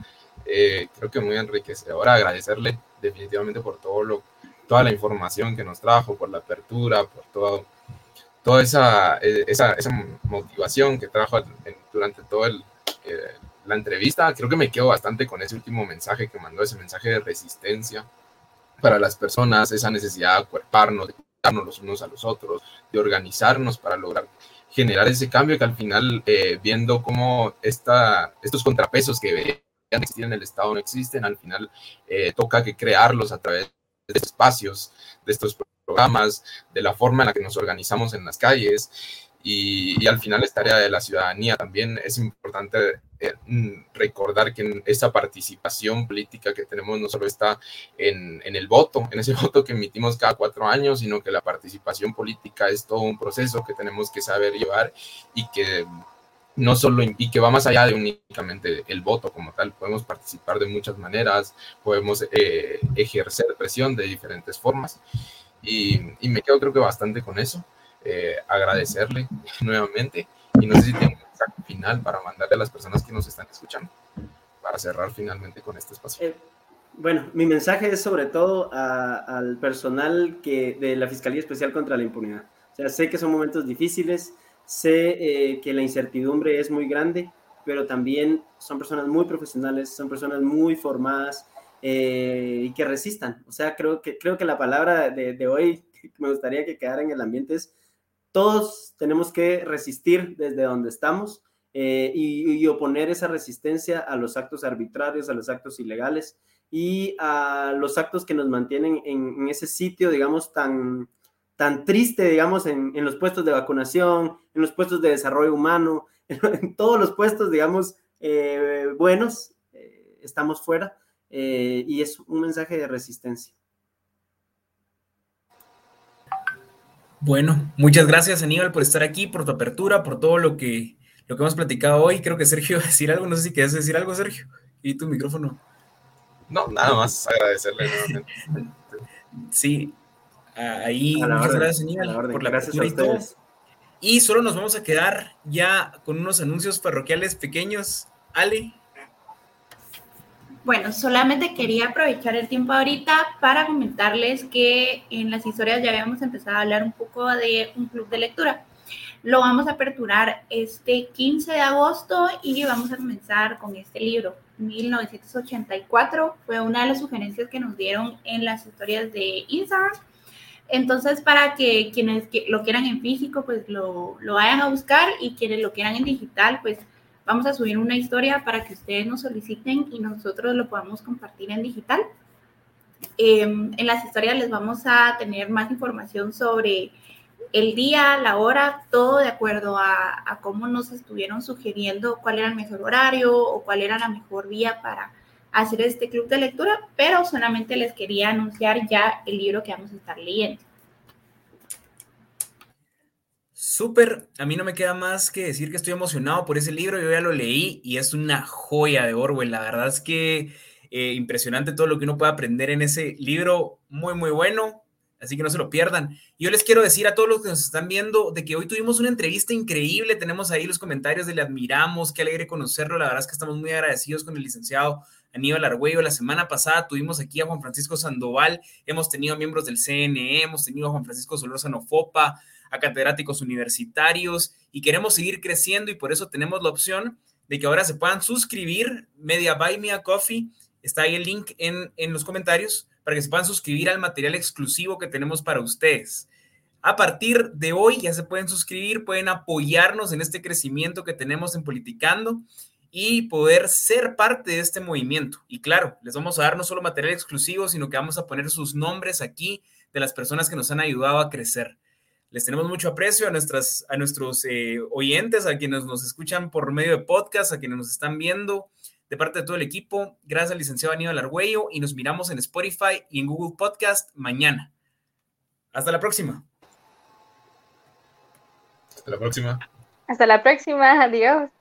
eh, creo que muy enriquecedora. Agradecerle definitivamente por todo lo, toda la información que nos trajo, por la apertura, por todo, toda esa, eh, esa, esa motivación que trajo durante toda eh, la entrevista. Creo que me quedo bastante con ese último mensaje que mandó, ese mensaje de resistencia para las personas, esa necesidad de acuerparnos, de cuidarnos los unos a los otros, de organizarnos para lograr generar ese cambio que al final, viendo cómo esta, estos contrapesos que existir en el Estado no existen, al final eh, toca que crearlos a través de espacios, de estos programas, de la forma en la que nos organizamos en las calles y, al final es tarea de la ciudadanía. También es importante eh, recordar que esa participación política que tenemos no solo está en, en, el voto, en ese voto que emitimos cada cuatro años, sino que la participación política es todo un proceso que tenemos que saber llevar y que no solo y que va más allá de únicamente el voto como tal, podemos participar de muchas maneras, podemos eh, ejercer presión de diferentes formas y, me quedo creo que bastante con eso. Eh, agradecerle nuevamente y no sé si tengo un mensaje final para mandarle a las personas que nos están escuchando para cerrar finalmente con este espacio. Eh, bueno, mi mensaje es sobre todo al personal que, de la Fiscalía Especial contra la Impunidad. O sea, sé que son momentos difíciles, sé eh, que la incertidumbre es muy grande, pero también son personas muy profesionales, son personas muy formadas y que resistan. O sea, creo que, creo que la palabra de, de hoy me gustaría que quedara en el ambiente es todos tenemos que resistir desde donde estamos eh, y, oponer esa resistencia a los actos arbitrarios, a los actos ilegales y a los actos que nos mantienen en, ese sitio, digamos, tan, tan triste, digamos, en, los puestos de vacunación, en los puestos de desarrollo humano, en, todos los puestos, digamos, eh, buenos, eh, estamos fuera y es un mensaje de resistencia. Bueno, muchas gracias Aníbal por estar aquí, por tu apertura, por todo lo que, lo que hemos platicado hoy. Creo que Sergio va a decir algo, no sé si quieres decir algo, Sergio. Y tu micrófono. No, nada más agradecerle Sí, ahí muchas gracias Aníbal por la apertura y todo. Y solo nos vamos a quedar ya con unos anuncios parroquiales pequeños. Ale. Bueno, solamente quería aprovechar el tiempo ahorita para comentarles que en las historias ya habíamos empezado a hablar un poco de un club de lectura. Lo vamos a aperturar este 15 de agosto y vamos a comenzar con este libro. 1984 fue una de las sugerencias que nos dieron en las historias de Instagram. Entonces, para que quienes lo quieran en físico, pues lo, lo vayan a buscar y quienes lo quieran en digital, pues Vamos a subir una historia para que ustedes nos soliciten y nosotros lo podamos compartir en digital. Em, en las historias les vamos a tener más información sobre el día, la hora, todo de acuerdo a, a, cómo nos estuvieron sugiriendo cuál era el mejor horario o cuál era la mejor vía para hacer este club de lectura, pero solamente les quería anunciar ya el libro que vamos a estar leyendo. Súper, a mí no me queda más que decir que estoy emocionado por ese libro, yo ya lo leí y es una joya de Orwell, la verdad es que eh, impresionante todo lo que uno puede aprender en ese libro, muy, muy bueno, así que no se lo pierdan. Yo les quiero decir a todos los que nos están viendo de que hoy tuvimos una entrevista increíble, tenemos ahí los comentarios de le admiramos, qué alegre conocerlo, la verdad es que estamos muy agradecidos con el licenciado Aníbal Argüello. La semana pasada tuvimos aquí a Juan Francisco Sandoval, hemos tenido miembros del CNE, hemos tenido a Juan Francisco Solórzano Fopa, a catedráticos universitarios y queremos seguir creciendo y por eso tenemos la opción de que ahora se puedan suscribir, Media Buy Me a Coffee, está ahí el link en, en los comentarios para que se puedan suscribir al material exclusivo que tenemos para ustedes. A partir de hoy ya se pueden suscribir, pueden apoyarnos en este crecimiento que tenemos en Politicando y poder ser parte de este movimiento. Y claro, les vamos a dar no solo material exclusivo, sino que vamos a poner sus nombres aquí de las personas que nos han ayudado a crecer. Les tenemos mucho aprecio a, nuestras, a nuestros eh, oyentes, a quienes nos escuchan por medio de podcast, a quienes nos están viendo, de parte de todo el equipo. Gracias al licenciado Aníbal Argüello y nos miramos en Spotify y en Google Podcast mañana. Hasta la próxima. Hasta la próxima. Hasta la próxima. Adiós.